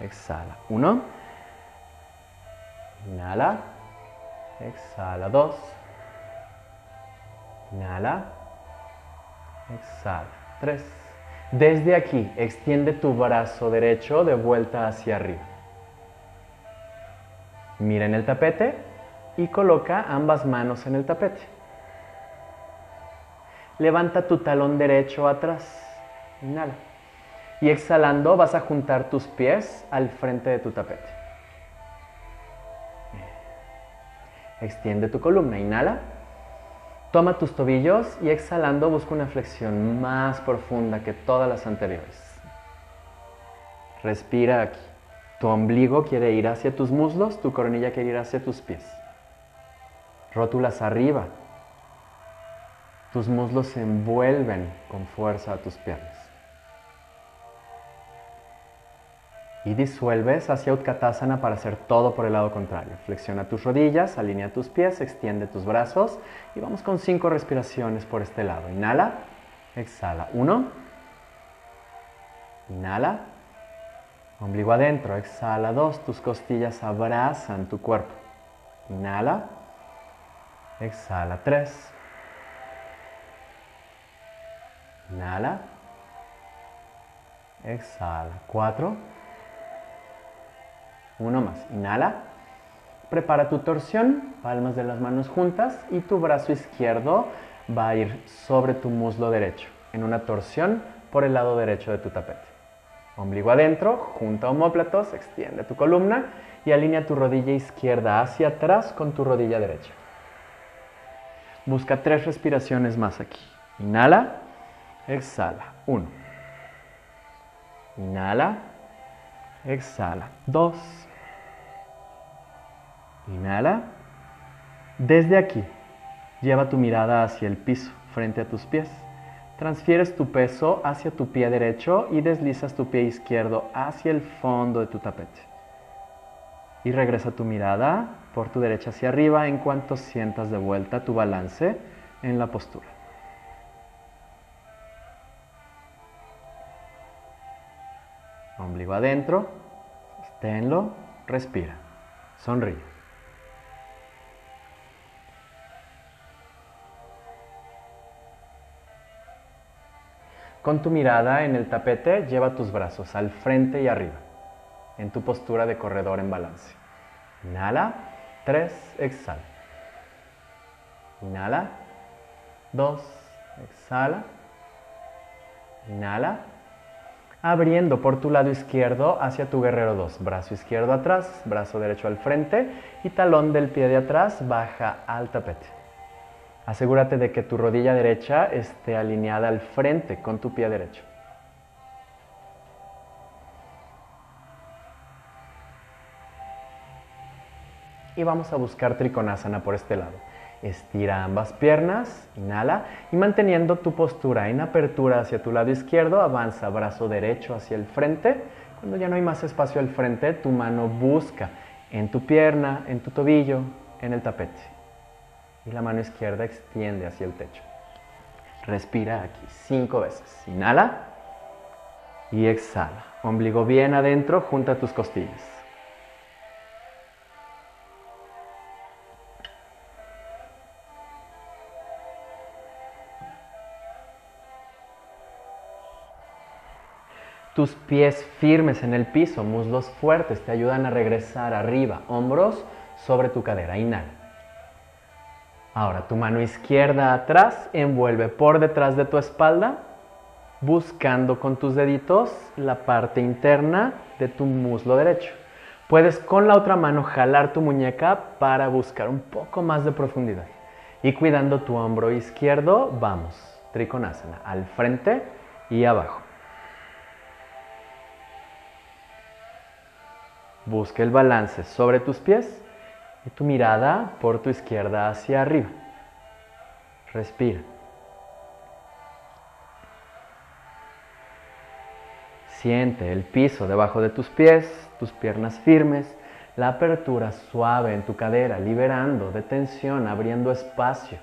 Exhala. Uno. Inhala. Exhala. Dos. Inhala. Exhala. Tres. Desde aquí, extiende tu brazo derecho de vuelta hacia arriba. Mira en el tapete y coloca ambas manos en el tapete. Levanta tu talón derecho atrás. Inhala. Y exhalando vas a juntar tus pies al frente de tu tapete. Extiende tu columna. Inhala. Toma tus tobillos y exhalando busca una flexión más profunda que todas las anteriores. Respira aquí. Tu ombligo quiere ir hacia tus muslos, tu coronilla quiere ir hacia tus pies. Rótulas arriba. Tus muslos se envuelven con fuerza a tus piernas. Y disuelves hacia Utkatasana para hacer todo por el lado contrario. Flexiona tus rodillas, alinea tus pies, extiende tus brazos y vamos con cinco respiraciones por este lado. Inhala, exhala. Uno, inhala, ombligo adentro, exhala. Dos, tus costillas abrazan tu cuerpo. Inhala, exhala. Tres, inhala, exhala. Cuatro, uno más. Inhala. Prepara tu torsión, palmas de las manos juntas y tu brazo izquierdo va a ir sobre tu muslo derecho, en una torsión por el lado derecho de tu tapete. Ombligo adentro, junta homóplatos, extiende tu columna y alinea tu rodilla izquierda hacia atrás con tu rodilla derecha. Busca tres respiraciones más aquí. Inhala, exhala. Uno. Inhala, exhala. Dos. Inhala. Desde aquí, lleva tu mirada hacia el piso, frente a tus pies. Transfieres tu peso hacia tu pie derecho y deslizas tu pie izquierdo hacia el fondo de tu tapete. Y regresa tu mirada por tu derecha hacia arriba en cuanto sientas de vuelta tu balance en la postura. Ombligo adentro, sosténlo, respira, sonríe. Con tu mirada en el tapete, lleva tus brazos al frente y arriba, en tu postura de corredor en balance. Inhala, tres, exhala. Inhala, dos, exhala. Inhala, abriendo por tu lado izquierdo hacia tu guerrero 2. Brazo izquierdo atrás, brazo derecho al frente y talón del pie de atrás baja al tapete. Asegúrate de que tu rodilla derecha esté alineada al frente con tu pie derecho. Y vamos a buscar Trikonasana por este lado. Estira ambas piernas, inhala y manteniendo tu postura en apertura hacia tu lado izquierdo, avanza brazo derecho hacia el frente. Cuando ya no hay más espacio al frente, tu mano busca en tu pierna, en tu tobillo, en el tapete y la mano izquierda extiende hacia el techo. Respira aquí cinco veces. Inhala y exhala. Ombligo bien adentro, junta tus costillas. Tus pies firmes en el piso, muslos fuertes, te ayudan a regresar arriba, hombros sobre tu cadera. Inhala. Ahora tu mano izquierda atrás envuelve por detrás de tu espalda, buscando con tus deditos la parte interna de tu muslo derecho. Puedes con la otra mano jalar tu muñeca para buscar un poco más de profundidad. Y cuidando tu hombro izquierdo, vamos, Trikonasana, al frente y abajo. Busca el balance sobre tus pies y tu mirada por tu izquierda hacia arriba. Respira. Siente el piso debajo de tus pies, tus piernas firmes, la apertura suave en tu cadera, liberando de tensión, abriendo espacio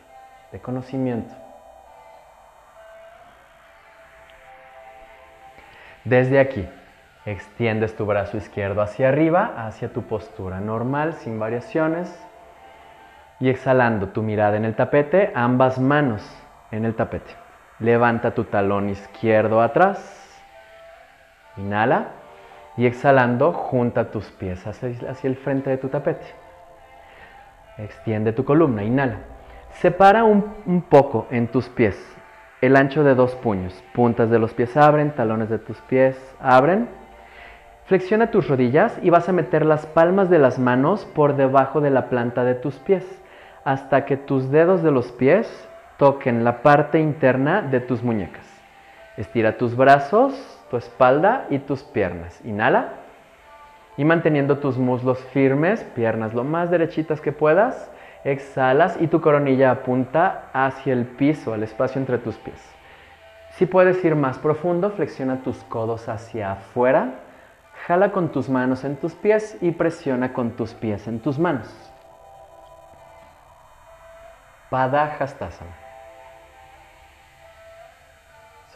de conocimiento. Desde aquí, Extiendes tu brazo izquierdo hacia arriba, hacia tu postura normal, sin variaciones. Y exhalando tu mirada en el tapete, ambas manos en el tapete. Levanta tu talón izquierdo atrás. Inhala. Y exhalando, junta tus pies hacia, el frente de tu tapete. Extiende tu columna. Inhala. Separa un, un poco en tus pies el ancho de dos puños. Puntas de los pies abren, talones de tus pies abren. Flexiona tus rodillas y vas a meter las palmas de las manos por debajo de la planta de tus pies hasta que tus dedos de los pies toquen la parte interna de tus muñecas. Estira tus brazos, tu espalda y tus piernas. Inhala. Y manteniendo tus muslos firmes, piernas lo más derechitas que puedas, exhalas y tu coronilla apunta hacia el piso, al espacio entre tus pies. Si puedes ir más profundo, flexiona tus codos hacia afuera Jala con tus manos en tus pies y presiona con tus pies en tus manos. Padahastasana.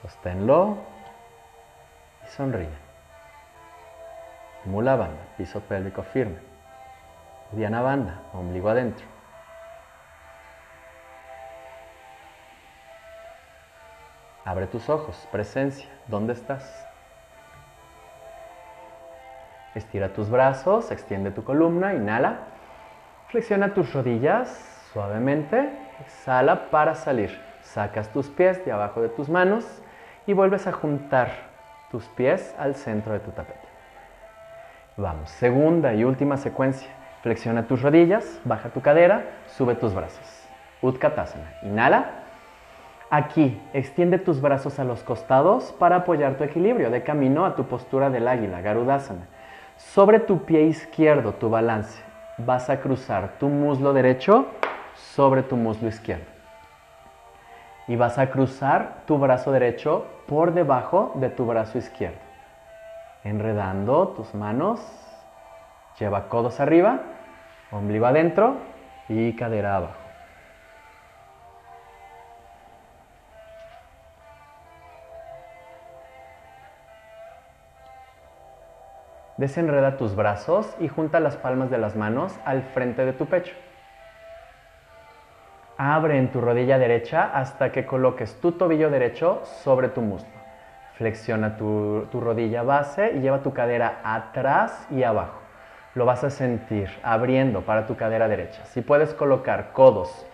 Sosténlo y sonríe. Mula banda, piso pélvico firme. Diana banda, ombligo adentro. Abre tus ojos, presencia, ¿dónde estás? Estira tus brazos, extiende tu columna, inhala. Flexiona tus rodillas suavemente, exhala para salir. Sacas tus pies de abajo de tus manos y vuelves a juntar tus pies al centro de tu tapete. Vamos, segunda y última secuencia. Flexiona tus rodillas, baja tu cadera, sube tus brazos. Utkatasana. Inhala. Aquí, extiende tus brazos a los costados para apoyar tu equilibrio de camino a tu postura del águila, Garudasana. Sobre tu pie izquierdo, tu balance, vas a cruzar tu muslo derecho sobre tu muslo izquierdo. Y vas a cruzar tu brazo derecho por debajo de tu brazo izquierdo. Enredando tus manos, lleva codos arriba, ombligo adentro y cadera abajo. Desenreda tus brazos y junta las palmas de las manos al frente de tu pecho. Abre en tu rodilla derecha hasta que coloques tu tobillo derecho sobre tu muslo. Flexiona tu, rodilla base y lleva tu cadera atrás y abajo. Lo vas a sentir abriendo para tu cadera derecha. Si puedes colocar codos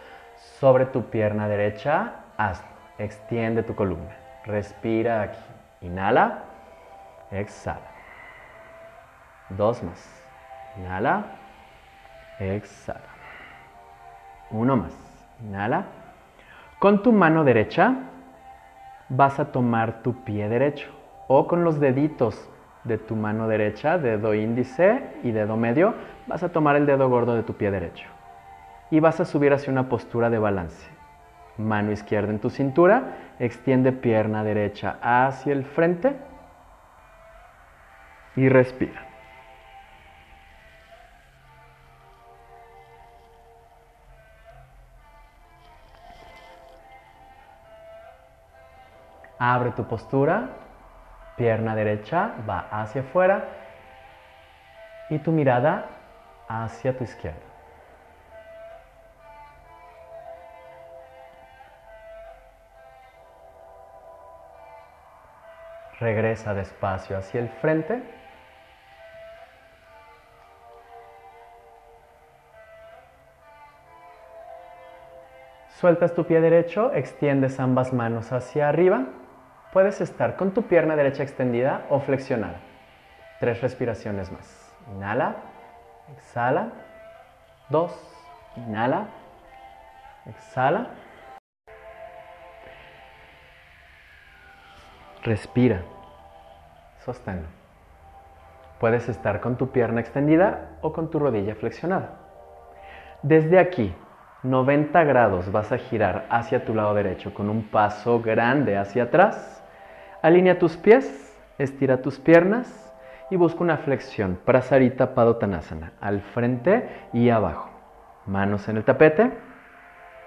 sobre tu pierna derecha, hazlo. Extiende tu columna. Respira aquí. Inhala. Exhala. Dos más. Inhala. Exhala. Uno más. Inhala. Con tu mano derecha vas a tomar tu pie derecho o con los deditos de tu mano derecha, dedo índice y dedo medio, vas a tomar el dedo gordo de tu pie derecho y vas a subir hacia una postura de balance. Mano izquierda en tu cintura, extiende pierna derecha hacia el frente y respira. Abre tu postura, pierna derecha va hacia afuera y tu mirada hacia tu izquierda. Regresa despacio hacia el frente. Sueltas tu pie derecho, extiendes ambas manos hacia arriba Puedes estar con tu pierna derecha extendida o flexionada. Tres respiraciones más. Inhala, exhala. Dos, inhala, exhala. Respira. Sosténlo. Puedes estar con tu pierna extendida o con tu rodilla flexionada. Desde aquí, 90 grados vas a girar hacia tu lado derecho con un paso grande hacia atrás Alinea tus pies, estira tus piernas y busca una flexión, Prasarita Padottanasana, al frente y abajo. Manos en el tapete,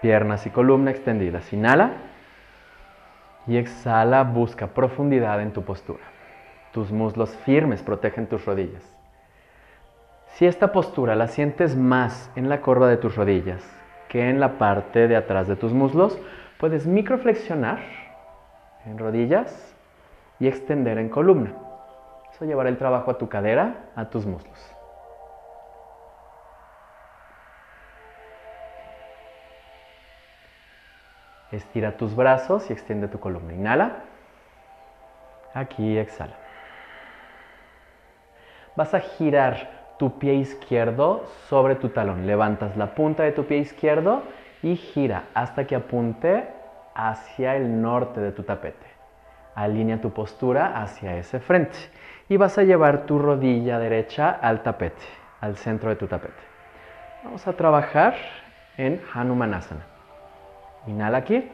piernas y columna extendidas. Inhala y exhala, busca profundidad en tu postura. Tus muslos firmes protegen tus rodillas. Si esta postura la sientes más en la corva de tus rodillas que en la parte de atrás de tus muslos, puedes microflexionar en rodillas y extender en columna. Eso llevará el trabajo a tu cadera, a tus muslos. Estira tus brazos y extiende tu columna. Inhala. Aquí exhala. Vas a girar tu pie izquierdo sobre tu talón. Levantas la punta de tu pie izquierdo y gira hasta que apunte hacia el norte de tu tapete. Alinea tu postura hacia ese frente y vas a llevar tu rodilla derecha al tapete, al centro de tu tapete. Vamos a trabajar en Hanumanasana. Inhala aquí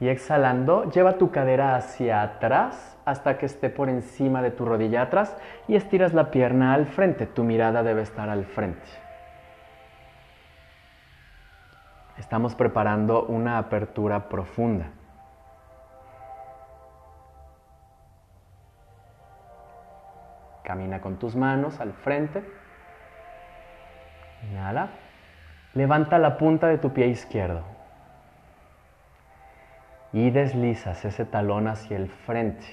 y exhalando, lleva tu cadera hacia atrás hasta que esté por encima de tu rodilla atrás y estiras la pierna al frente. Tu mirada debe estar al frente. Estamos preparando una apertura profunda. Camina con tus manos al frente. Inhala. Levanta la punta de tu pie izquierdo y deslizas ese talón hacia el frente.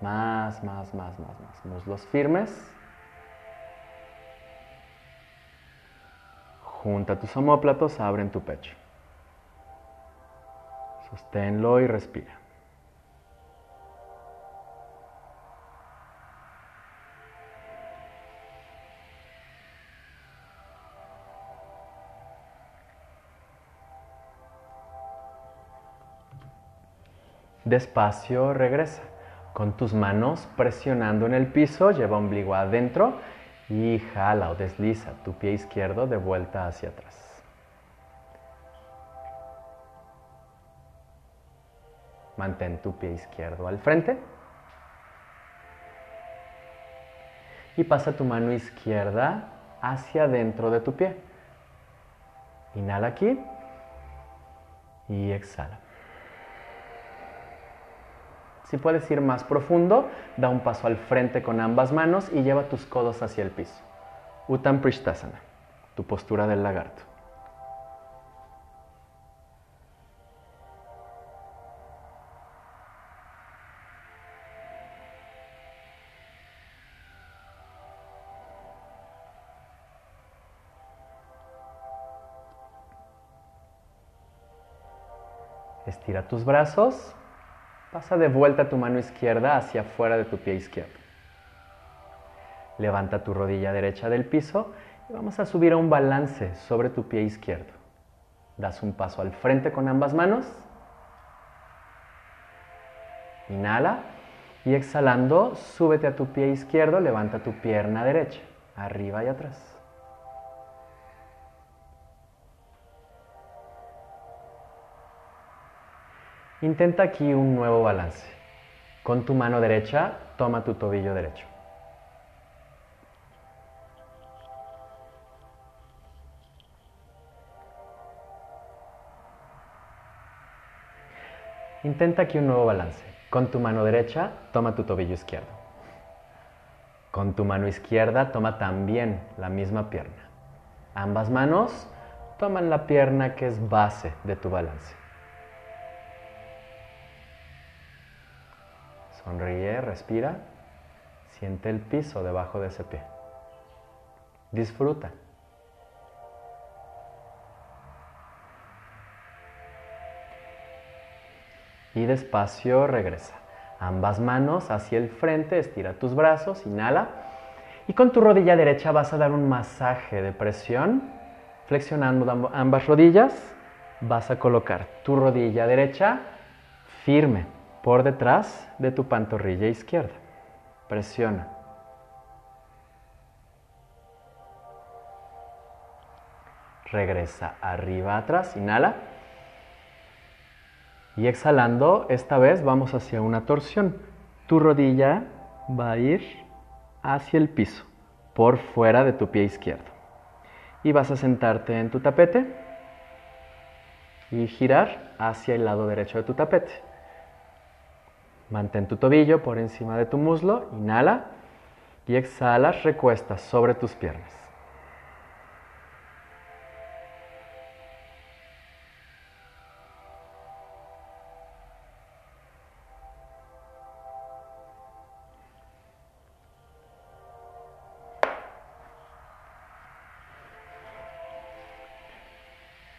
Más, más, más, más, más. Muslos firmes. Junta tus omóplatos, abren tu pecho. Sosténlo y respira. Despacio regresa. Con tus manos presionando en el piso, lleva ombligo adentro y jala o desliza tu pie izquierdo de vuelta hacia atrás. Mantén tu pie izquierdo al frente. Y pasa tu mano izquierda hacia adentro de tu pie. Inhala aquí y exhala. Si puedes ir más profundo, da un paso al frente con ambas manos y lleva tus codos hacia el piso. Uttam Prishtasana, tu postura del lagarto. Estira tus brazos Pasa de vuelta tu mano izquierda hacia afuera de tu pie izquierdo. Levanta tu rodilla derecha del piso y vamos a subir a un balance sobre tu pie izquierdo. Das un paso al frente con ambas manos. Inhala y exhalando, súbete a tu pie izquierdo, levanta tu pierna derecha, arriba y atrás. Intenta aquí un nuevo balance. Con tu mano derecha, toma tu tobillo derecho. Intenta aquí un nuevo balance. Con tu mano derecha, toma tu tobillo izquierdo. Con tu mano izquierda, toma también la misma pierna. Ambas manos toman la pierna que es base de tu balance. Sonríe, respira, siente el piso debajo de ese pie. Disfruta. Y despacio regresa. Ambas manos hacia el frente, estira tus brazos, inhala. Y con tu rodilla derecha vas a dar un masaje de presión, flexionando ambas rodillas. Vas a colocar tu rodilla derecha firme por detrás de tu pantorrilla izquierda. Presiona. Regresa arriba, atrás, inhala. Y exhalando, esta vez vamos hacia una torsión. Tu rodilla va a ir hacia el piso, por fuera de tu pie izquierdo. Y vas a sentarte en tu tapete y girar hacia el lado derecho de tu tapete. Mantén tu tobillo por encima de tu muslo, inhala y exhalas, recuestas sobre tus piernas.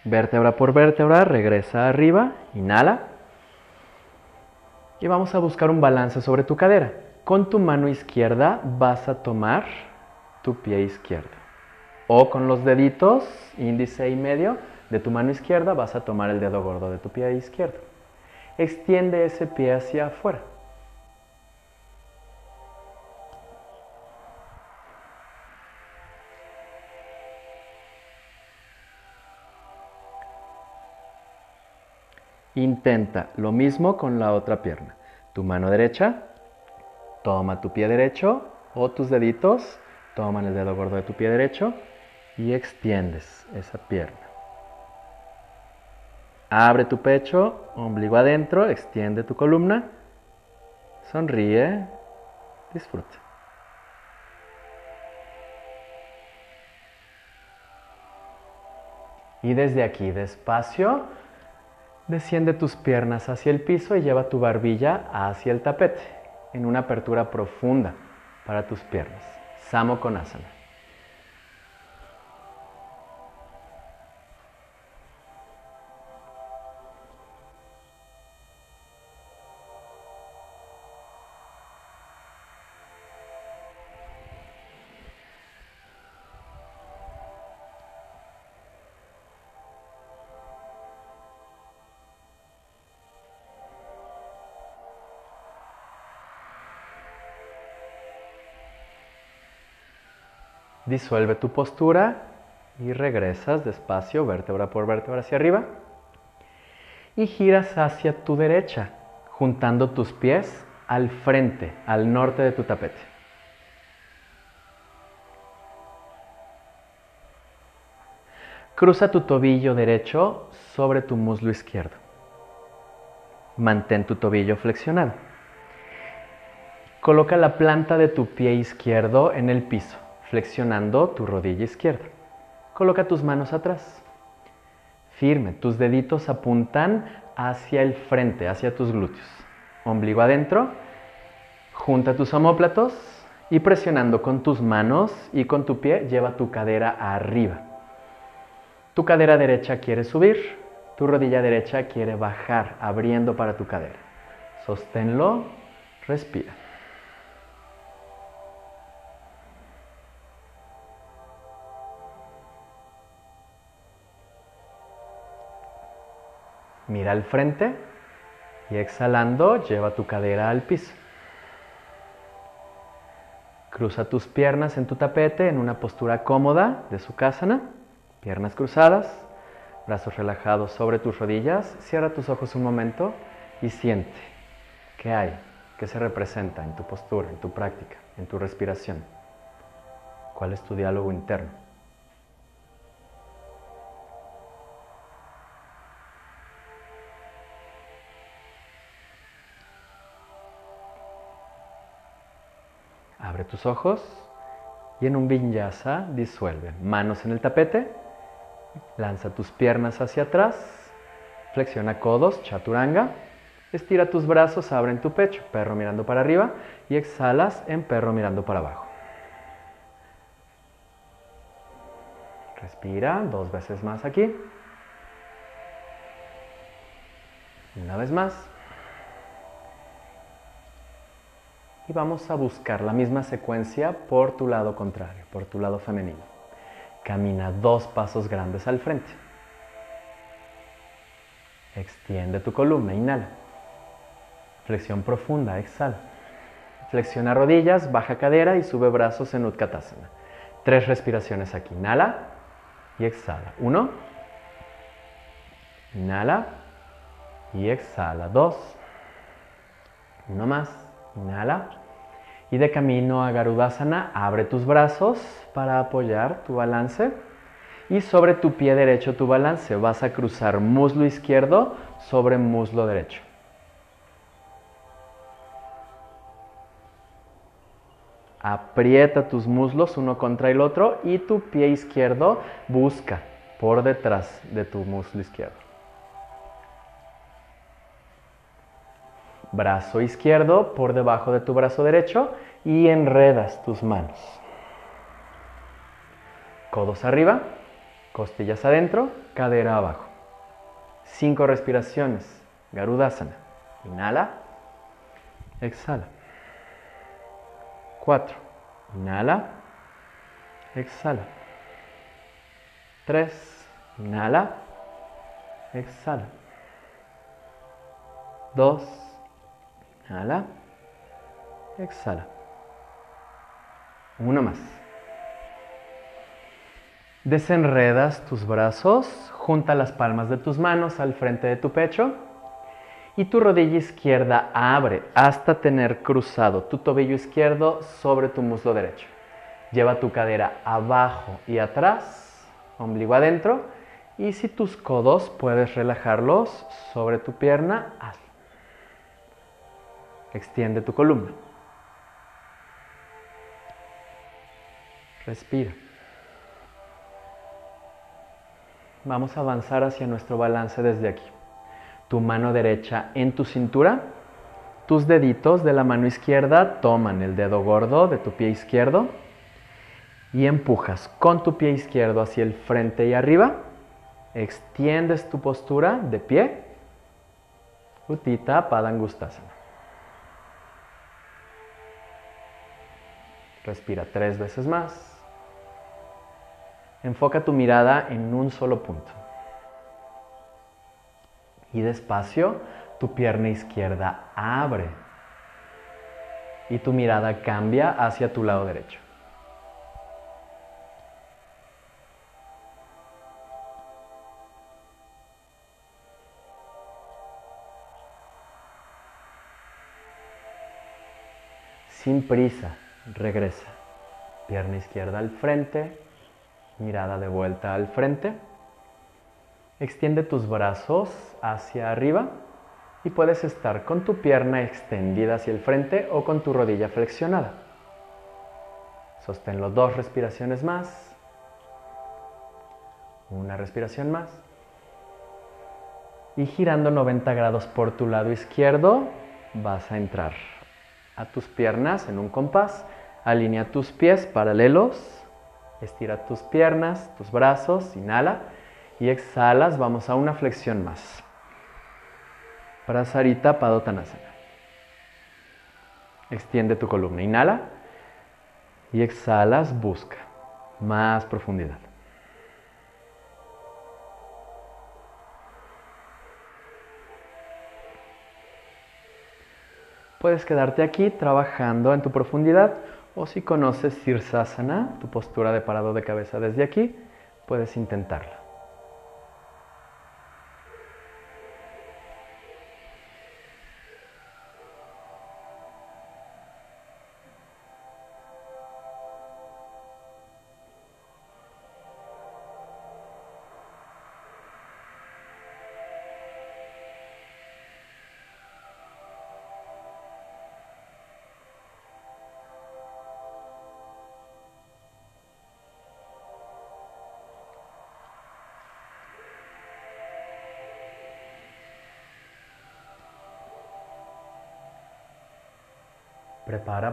Vértebra por vértebra, regresa arriba, inhala. Y vamos a buscar un balance sobre tu cadera. Con tu mano izquierda vas a tomar tu pie izquierdo. O con los deditos, índice y medio, de tu mano izquierda vas a tomar el dedo gordo de tu pie izquierdo. Extiende ese pie hacia afuera. Intenta lo mismo con la otra pierna. Tu mano derecha, toma tu pie derecho o tus deditos, toman el dedo gordo de tu pie derecho y extiendes esa pierna. Abre tu pecho, ombligo adentro, extiende tu columna, sonríe, disfruta. Y desde aquí, despacio, Desciende tus piernas hacia el piso y lleva tu barbilla hacia el tapete en una apertura profunda para tus piernas. Samo Konasana. Disuelve tu postura y regresas despacio, vértebra por vértebra hacia arriba. Y giras hacia tu derecha, juntando tus pies al frente, al norte de tu tapete. Cruza tu tobillo derecho sobre tu muslo izquierdo. Mantén tu tobillo flexionado. Coloca la planta de tu pie izquierdo en el piso flexionando tu rodilla izquierda. Coloca tus manos atrás. Firme, tus deditos apuntan hacia el frente, hacia tus glúteos. Ombligo adentro, junta tus omóplatos y presionando con tus manos y con tu pie lleva tu cadera arriba. Tu cadera derecha quiere subir, tu rodilla derecha quiere bajar, abriendo para tu cadera. Sosténlo, respira. Al frente y exhalando lleva tu cadera al piso. Cruza tus piernas en tu tapete en una postura cómoda de Sukhasana, piernas cruzadas, brazos relajados sobre tus rodillas. Cierra tus ojos un momento y siente qué hay, qué se representa en tu postura, en tu práctica, en tu respiración. ¿Cuál es tu diálogo interno? Abre tus ojos y en un vinyasa disuelve. Manos en el tapete, lanza tus piernas hacia atrás, flexiona codos, chaturanga, estira tus brazos, abre en tu pecho, perro mirando para arriba y exhalas en perro mirando para abajo. Respira dos veces más aquí. Una vez más. Y vamos a buscar la misma secuencia por tu lado contrario, por tu lado femenino. Camina dos pasos grandes al frente. Extiende tu columna, inhala. Flexión profunda, exhala. Flexiona rodillas, baja cadera y sube brazos en Utkatasana. Tres respiraciones aquí. Inhala y exhala. Uno. Inhala y exhala. Dos. Uno más. Inhala. Y de camino a Garudasana, abre tus brazos para apoyar tu balance. Y sobre tu pie derecho, tu balance, vas a cruzar muslo izquierdo sobre muslo derecho. Aprieta tus muslos uno contra el otro y tu pie izquierdo busca por detrás de tu muslo izquierdo. Brazo izquierdo por debajo de tu brazo derecho y enredas tus manos. Codos arriba, costillas adentro, cadera abajo. Cinco respiraciones. Garudasana. Inhala. Exhala. Cuatro. Inhala. Exhala. Tres. Inhala. Exhala. Dos. Inhala. Exhala. Uno más. Desenredas tus brazos, junta las palmas de tus manos al frente de tu pecho y tu rodilla izquierda abre hasta tener cruzado tu tobillo izquierdo sobre tu muslo derecho. Lleva tu cadera abajo y atrás, ombligo adentro, y si tus codos puedes relajarlos sobre tu pierna. Extiende tu columna. Respira. Vamos a avanzar hacia nuestro balance desde aquí. Tu mano derecha en tu cintura, tus deditos de la mano izquierda toman el dedo gordo de tu pie izquierdo y empujas con tu pie izquierdo hacia el frente y arriba. Extiendes tu postura de pie. Utita Padangustasana. Respira tres veces más. Enfoca tu mirada en un solo punto. Y despacio, tu pierna izquierda abre. Y tu mirada cambia hacia tu lado derecho. Sin prisa, regresa. Pierna izquierda al frente, mirada de vuelta al frente. Extiende tus brazos hacia arriba y puedes estar con tu pierna extendida hacia el frente o con tu rodilla flexionada. Sosténlo dos respiraciones más. Una respiración más. Y girando 90 grados por tu lado izquierdo, vas a entrar a tus piernas en un compás. Alinea tus pies paralelos Estira tus piernas, tus brazos, inhala y exhalas. Vamos a una flexión más. Prasarita Padottanasana. Extiende tu columna, inhala y exhalas, busca más profundidad. Puedes quedarte aquí trabajando en tu profundidad o si conoces Sirsasana, tu postura de parado de cabeza desde aquí, puedes intentarla.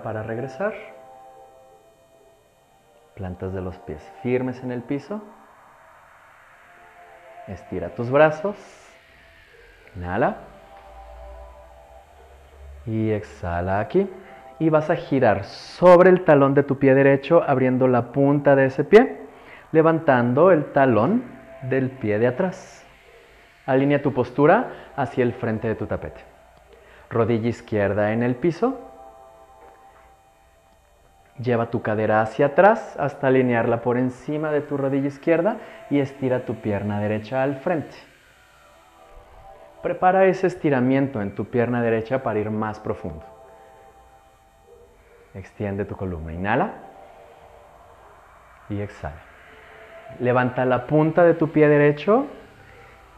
Para regresar. Plantas de los pies firmes en el piso. Estira tus brazos. Inhala. Y exhala aquí. Y vas a girar sobre el talón de tu pie derecho, abriendo la punta de ese pie, levantando el talón del pie de atrás. Alinea tu postura hacia el frente de tu tapete. Rodilla izquierda en el piso, Lleva tu cadera hacia atrás hasta alinearla por encima de tu rodilla izquierda y estira tu pierna derecha al frente. Prepara ese estiramiento en tu pierna derecha para ir más profundo. Extiende tu columna. Inhala y exhala. Levanta la punta de tu pie derecho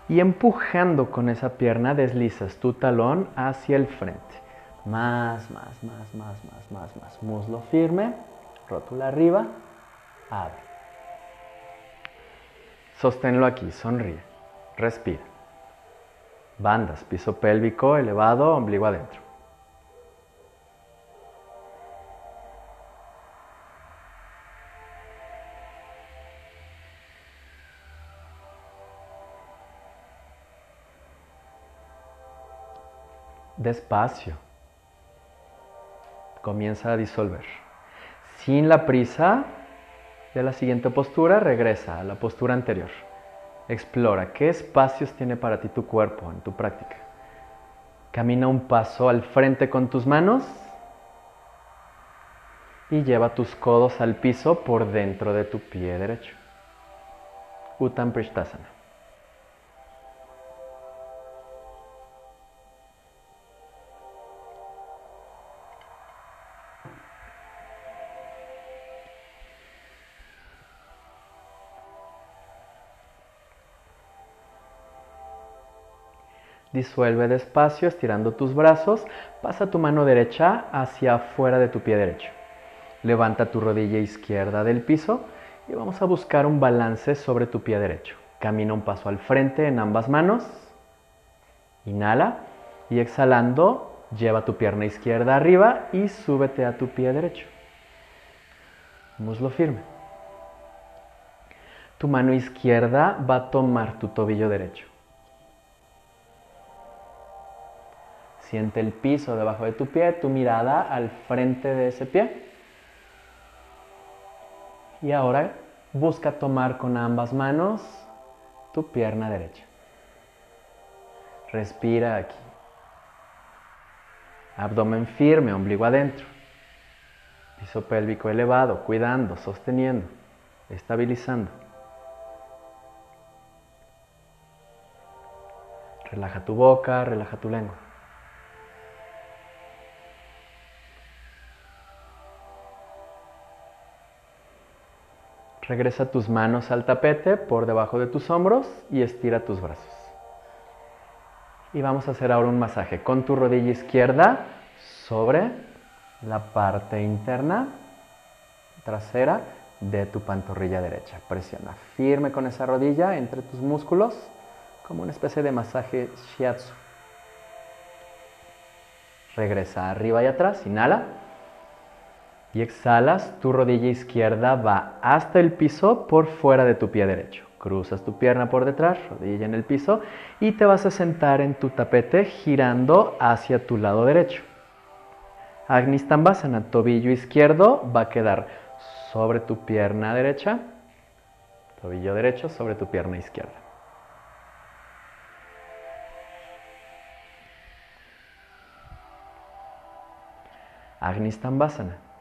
y empujando con esa pierna deslizas tu talón hacia el frente. Más, más, más, más, más, más, más. Muslo firme, rótula arriba, abre. Sosténlo aquí, sonríe, respira. Bandas, piso pélvico elevado, ombligo adentro. Despacio. Comienza a disolver. Sin la prisa de la siguiente postura, regresa a la postura anterior. Explora qué espacios tiene para ti tu cuerpo en tu práctica. Camina un paso al frente con tus manos y lleva tus codos al piso por dentro de tu pie derecho. Uttam Prishtasana. Disuelve despacio estirando tus brazos. Pasa tu mano derecha hacia afuera de tu pie derecho. Levanta tu rodilla izquierda del piso y vamos a buscar un balance sobre tu pie derecho. Camina un paso al frente en ambas manos. Inhala y exhalando lleva tu pierna izquierda arriba y súbete a tu pie derecho. Muslo firme. Tu mano izquierda va a tomar tu tobillo derecho. Siente el piso debajo de tu pie, tu mirada al frente de ese pie. Y ahora busca tomar con ambas manos tu pierna derecha. Respira aquí. Abdomen firme, ombligo adentro. Piso pélvico elevado, cuidando, sosteniendo, estabilizando. Relaja tu boca, relaja tu lengua. Regresa tus manos al tapete por debajo de tus hombros y estira tus brazos. Y vamos a hacer ahora un masaje con tu rodilla izquierda sobre la parte interna trasera de tu pantorrilla derecha. Presiona firme con esa rodilla entre tus músculos como una especie de masaje shiatsu. Regresa arriba y atrás, inhala y exhalas, tu rodilla izquierda va hasta el piso por fuera de tu pie derecho. Cruzas tu pierna por detrás, rodilla en el piso y te vas a sentar en tu tapete girando hacia tu lado derecho. Agnisthambasana, tobillo izquierdo va a quedar sobre tu pierna derecha, tobillo derecho sobre tu pierna izquierda. Agnisthambasana.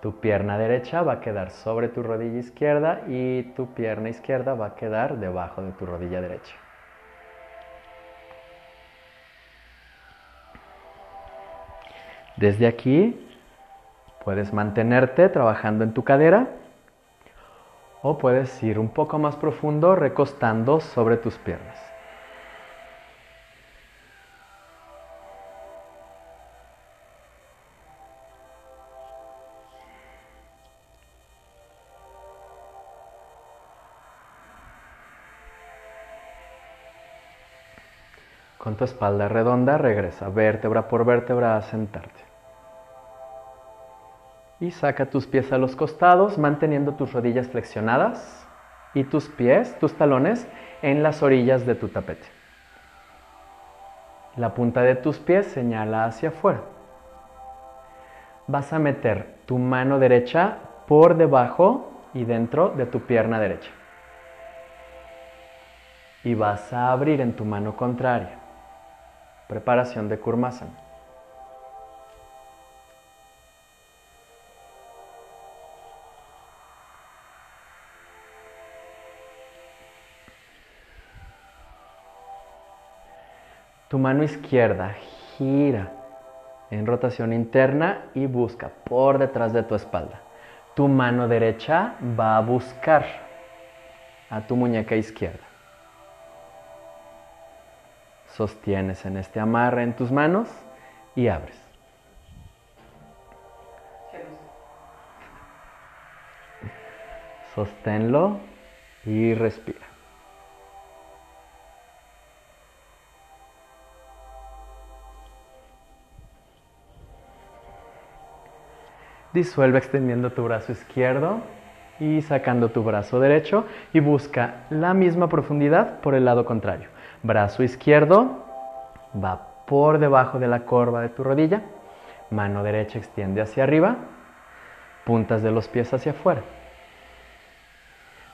Tu pierna derecha va a quedar sobre tu rodilla izquierda y tu pierna izquierda va a quedar debajo de tu rodilla derecha. Desde aquí puedes mantenerte trabajando en tu cadera o puedes ir un poco más profundo recostando sobre tus piernas. Tu espalda redonda regresa vértebra por vértebra a sentarte. Y saca tus pies a los costados manteniendo tus rodillas flexionadas y tus pies, tus talones, en las orillas de tu tapete. La punta de tus pies señala hacia afuera. Vas a meter tu mano derecha por debajo y dentro de tu pierna derecha. Y vas a abrir en tu mano contraria. Preparación de Kurmasana. Tu mano izquierda gira en rotación interna y busca por detrás de tu espalda. Tu mano derecha va a buscar a tu muñeca izquierda sostienes en este amarre en tus manos y abres. Sosténlo y respira. Disuelve extendiendo tu brazo izquierdo y sacando tu brazo derecho y busca la misma profundidad por el lado contrario. Brazo izquierdo va por debajo de la corva de tu rodilla, mano derecha extiende hacia arriba, puntas de los pies hacia afuera.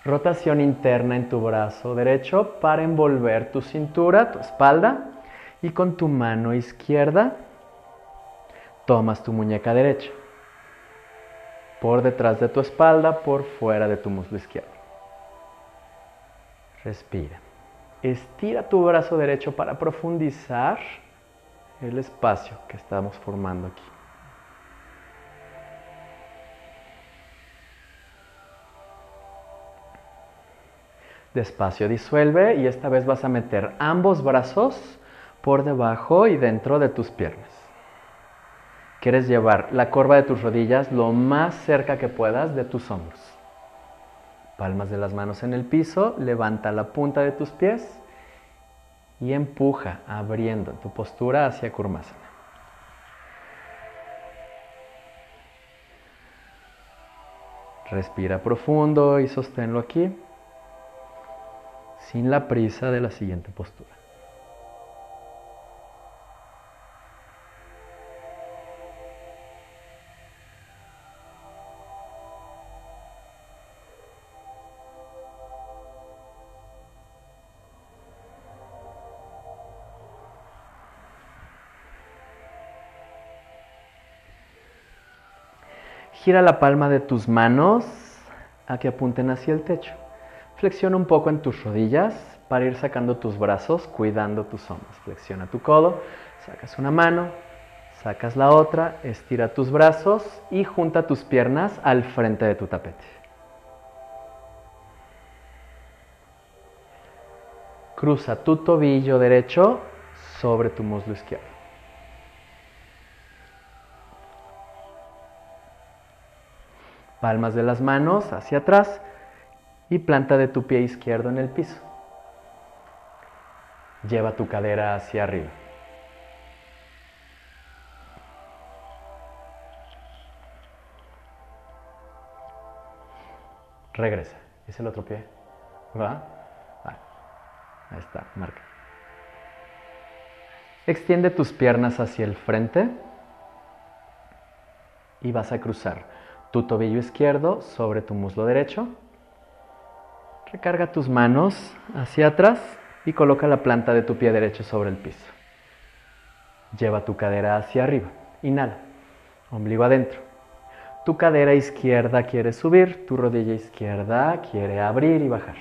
Rotación interna en tu brazo derecho para envolver tu cintura, tu espalda y con tu mano izquierda tomas tu muñeca derecha por detrás de tu espalda, por fuera de tu muslo izquierdo. Respira. Estira tu brazo derecho para profundizar el espacio que estamos formando aquí. Despacio disuelve y esta vez vas a meter ambos brazos por debajo y dentro de tus piernas. Quieres llevar la corva de tus rodillas lo más cerca que puedas de tus hombros. Palmas de las manos en el piso, levanta la punta de tus pies y empuja abriendo tu postura hacia Kurmasana. Respira profundo y sosténlo aquí sin la prisa de la siguiente postura. Gira la palma de tus manos a que apunten hacia el techo. Flexiona un poco en tus rodillas para ir sacando tus brazos, cuidando tus hombros. Flexiona tu codo, sacas una mano, sacas la otra, estira tus brazos y junta tus piernas al frente de tu tapete. Cruza tu tobillo derecho sobre tu muslo izquierdo. Palmas de las manos hacia atrás y planta de tu pie izquierdo en el piso. Lleva tu cadera hacia arriba. Regresa. ¿Es el otro pie? ¿Va? Ahí está, marca. Extiende tus piernas hacia el frente y vas a cruzar tu tobillo izquierdo sobre tu muslo derecho. Recarga tus manos hacia atrás y coloca la planta de tu pie derecho sobre el piso. Lleva tu cadera hacia arriba. Inhala. Ombligo adentro. Tu cadera izquierda quiere subir, tu rodilla izquierda quiere abrir y bajar.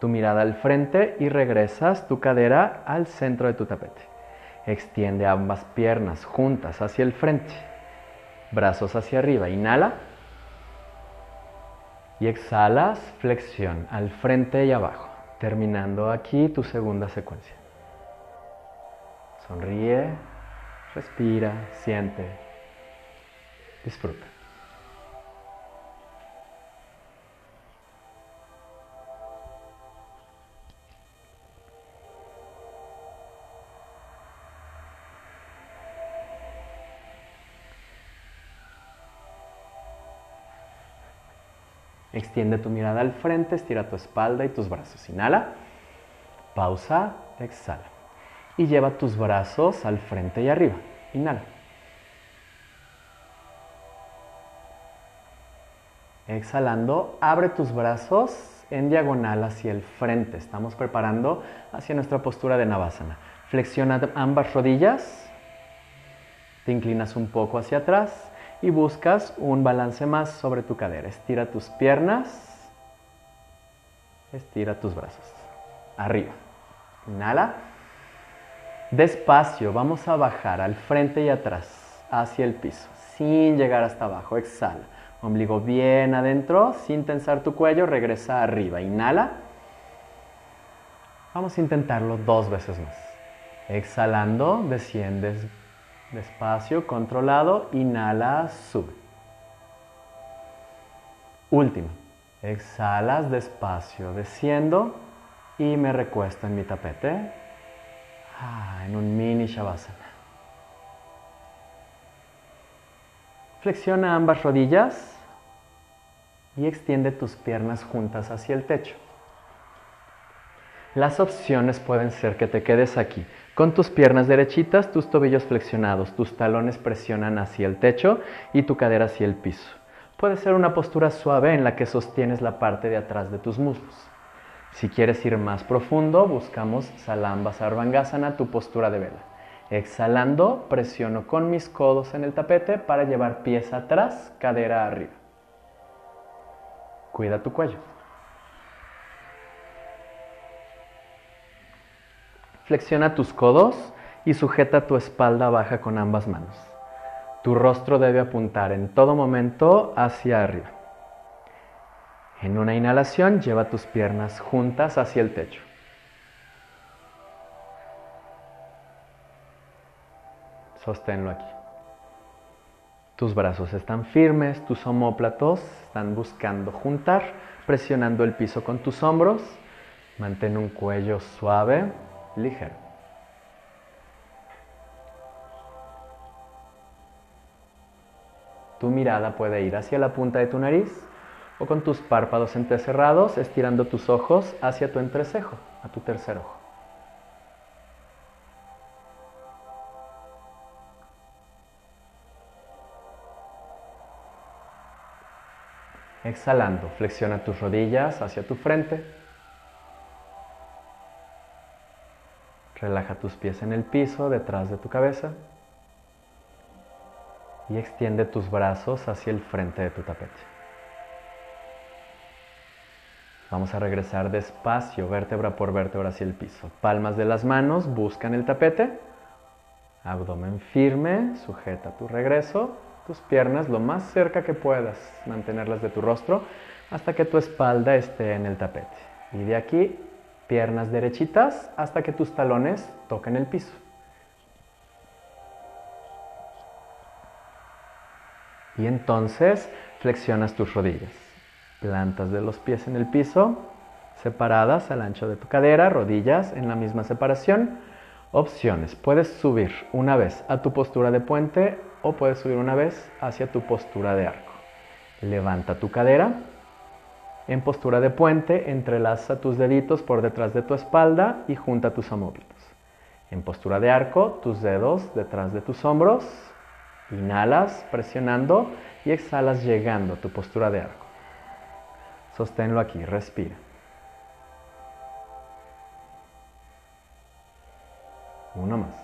Tu mirada al frente y regresas tu cadera al centro de tu tapete. Extiende ambas piernas juntas hacia el frente, brazos hacia arriba. Inhala y exhalas, flexión al frente y abajo, terminando aquí tu segunda secuencia. Sonríe, respira, siente, disfruta. Extiende tu mirada al frente, estira tu espalda y tus brazos. Inhala, pausa, exhala. Y lleva tus brazos al frente y arriba. Inhala. Exhalando, abre tus brazos en diagonal hacia el frente. Estamos preparando hacia nuestra postura de Navasana. Flexiona ambas rodillas. Te inclinas un poco hacia atrás y buscas un balance más sobre tu cadera. Estira tus piernas, estira tus brazos. Arriba. Inhala. Despacio, vamos a bajar al frente y atrás, hacia el piso, sin llegar hasta abajo. Exhala. Ombligo bien adentro, sin tensar tu cuello, regresa arriba. Inhala. Vamos a intentarlo dos veces más. Exhalando, desciendes despacio, controlado. Inhala, sube. Última. Exhalas despacio, desciendo y me recuesto en mi tapete. Ah, en un mini Shavasana. Flexiona ambas rodillas y extiende tus piernas juntas hacia el techo. Las opciones pueden ser que te quedes aquí, con tus piernas derechitas, tus tobillos flexionados, tus talones presionan hacia el techo y tu cadera hacia el piso. Puede ser una postura suave en la que sostienes la parte de atrás de tus muslos. Si quieres ir más profundo, buscamos Salamba Sarvangasana, tu postura de vela. Exhalando, presiono con mis codos en el tapete para llevar pies atrás, cadera arriba. Cuida tu cuello. Flexiona tus codos y sujeta tu espalda baja con ambas manos. Tu rostro debe apuntar en todo momento hacia arriba. En una inhalación, lleva tus piernas juntas hacia el techo. Sosténlo aquí. Tus brazos están firmes, tus omóplatos están buscando juntar, presionando el piso con tus hombros. Mantén un cuello suave, ligero. Tu mirada puede ir hacia la punta de tu nariz o con tus párpados entrecerrados, estirando tus ojos hacia tu entrecejo, a tu tercer ojo. Exhalando, flexiona tus rodillas hacia tu frente. Relaja tus pies en el piso detrás de tu cabeza. Y extiende tus brazos hacia el frente de tu tapete. Vamos a regresar despacio, vértebra por vértebra hacia el piso. Palmas de las manos buscan el tapete. Abdomen firme, sujeta tu regreso tus piernas lo más cerca que puedas, mantenerlas de tu rostro hasta que tu espalda esté en el tapete. Y de aquí, piernas derechitas hasta que tus talones toquen el piso. Y entonces flexionas tus rodillas. Plantas de los pies en el piso, separadas al ancho de tu cadera, rodillas en la misma separación. Opciones. Puedes subir una vez a tu postura de puente o puedes subir una vez hacia tu postura de arco. Levanta tu cadera. En postura de puente, entrelaza tus deditos por detrás de tu espalda y junta tus omóplatos. En postura de arco, tus dedos detrás de tus hombros. Inhalas presionando y exhalas llegando a tu postura de arco. Sosténlo aquí, respira. Uno más.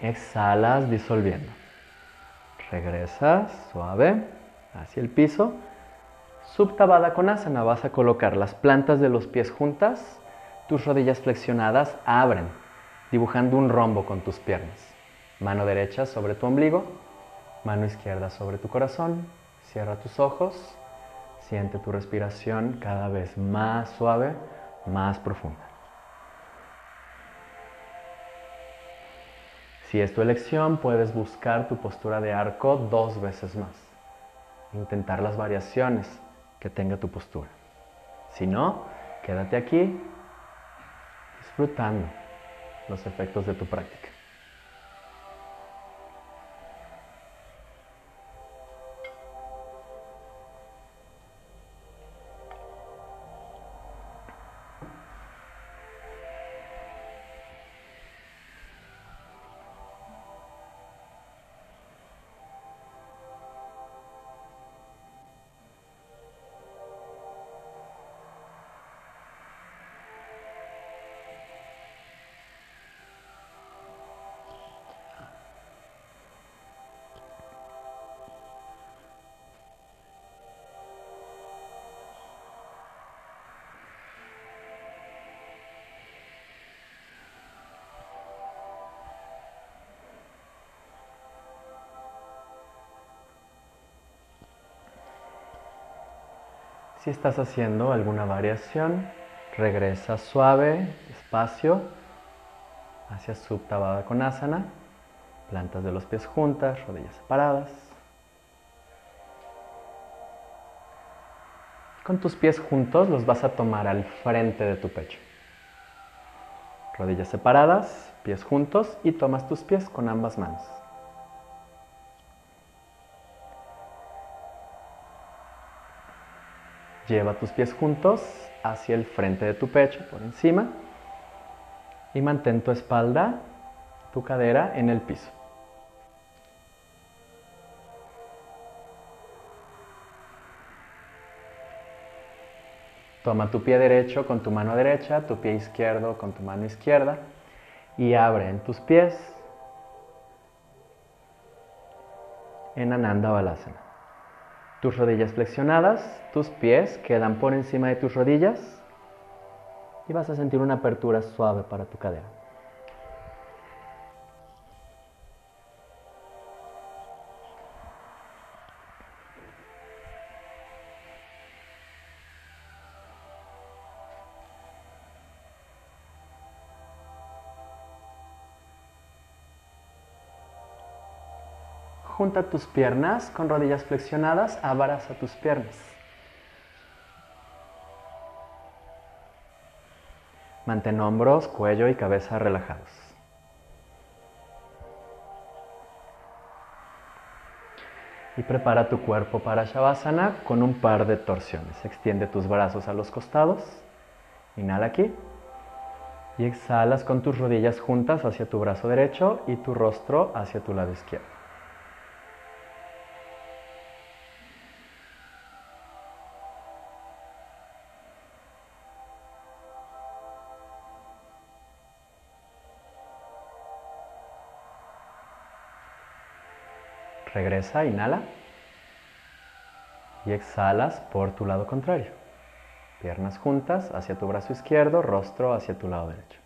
Exhalas disolviendo. Regresas suave hacia el piso. Subtabada Konasana vas a colocar las plantas de los pies juntas, tus rodillas flexionadas abren, dibujando un rombo con tus piernas. Mano derecha sobre tu ombligo, mano izquierda sobre tu corazón. Cierra tus ojos, siente tu respiración cada vez más suave, más profunda. Si es tu elección, puedes buscar tu postura de arco dos veces más. Intentar las variaciones que tenga tu postura. Si no, quédate aquí disfrutando los efectos de tu práctica. Si estás haciendo alguna variación, Regresa suave, despacio, hacia Subtabada Konasana. Plantas de los pies juntas, rodillas separadas. Con tus pies juntos los vas a tomar al frente de tu pecho. Rodillas separadas, pies juntos y tomas tus pies con ambas manos. Lleva tus pies juntos hacia el frente de tu pecho, por encima, y mantén tu espalda, tu cadera en el piso. Toma tu pie derecho con tu mano derecha, tu pie izquierdo con tu mano izquierda y abre en tus pies en Ananda Balasana. Tus rodillas flexionadas, tus pies quedan por encima de tus rodillas y vas a sentir una apertura suave para tu cadera. Junta tus piernas con rodillas flexionadas, abraza tus piernas. Mantén hombros, cuello y cabeza relajados. Y prepara tu cuerpo para Shavasana con un par de torsiones. Extiende tus brazos a los costados. Inhala aquí. Y exhalas con tus rodillas juntas hacia tu brazo derecho y tu rostro hacia tu lado izquierdo. Regresa, inhala. Y exhalas por tu lado contrario. Piernas juntas hacia tu brazo izquierdo, rostro hacia tu lado derecho.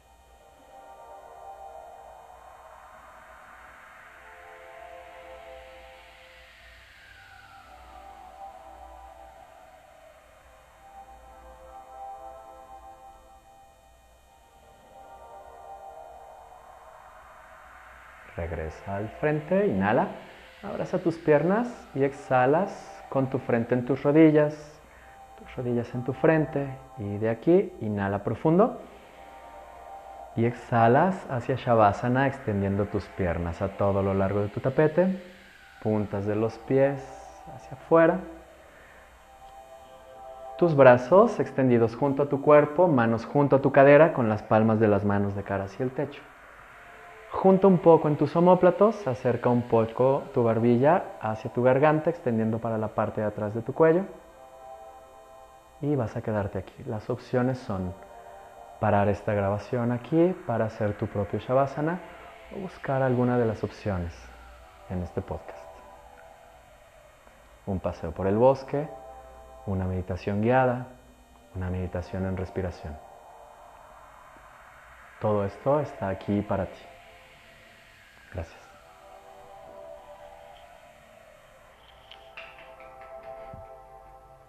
Regresa al frente, inhala. Abraza tus piernas y exhalas con tu frente en tus rodillas, tus rodillas en tu frente y de aquí inhala profundo y exhalas hacia Shavasana extendiendo tus piernas a todo lo largo de tu tapete, puntas de los pies hacia afuera. Tus brazos extendidos junto a tu cuerpo, manos junto a tu cadera con las palmas de las manos de cara hacia el techo. Junta un poco en tus omóplatos, acerca un poco tu barbilla hacia tu garganta, extendiendo para la parte de atrás de tu cuello. Y vas a quedarte aquí. Las opciones son parar esta grabación aquí para hacer tu propio Shavasana o buscar alguna de las opciones en este podcast. Un paseo por el bosque, una meditación guiada, una meditación en respiración. Todo esto está aquí para ti. Gracias.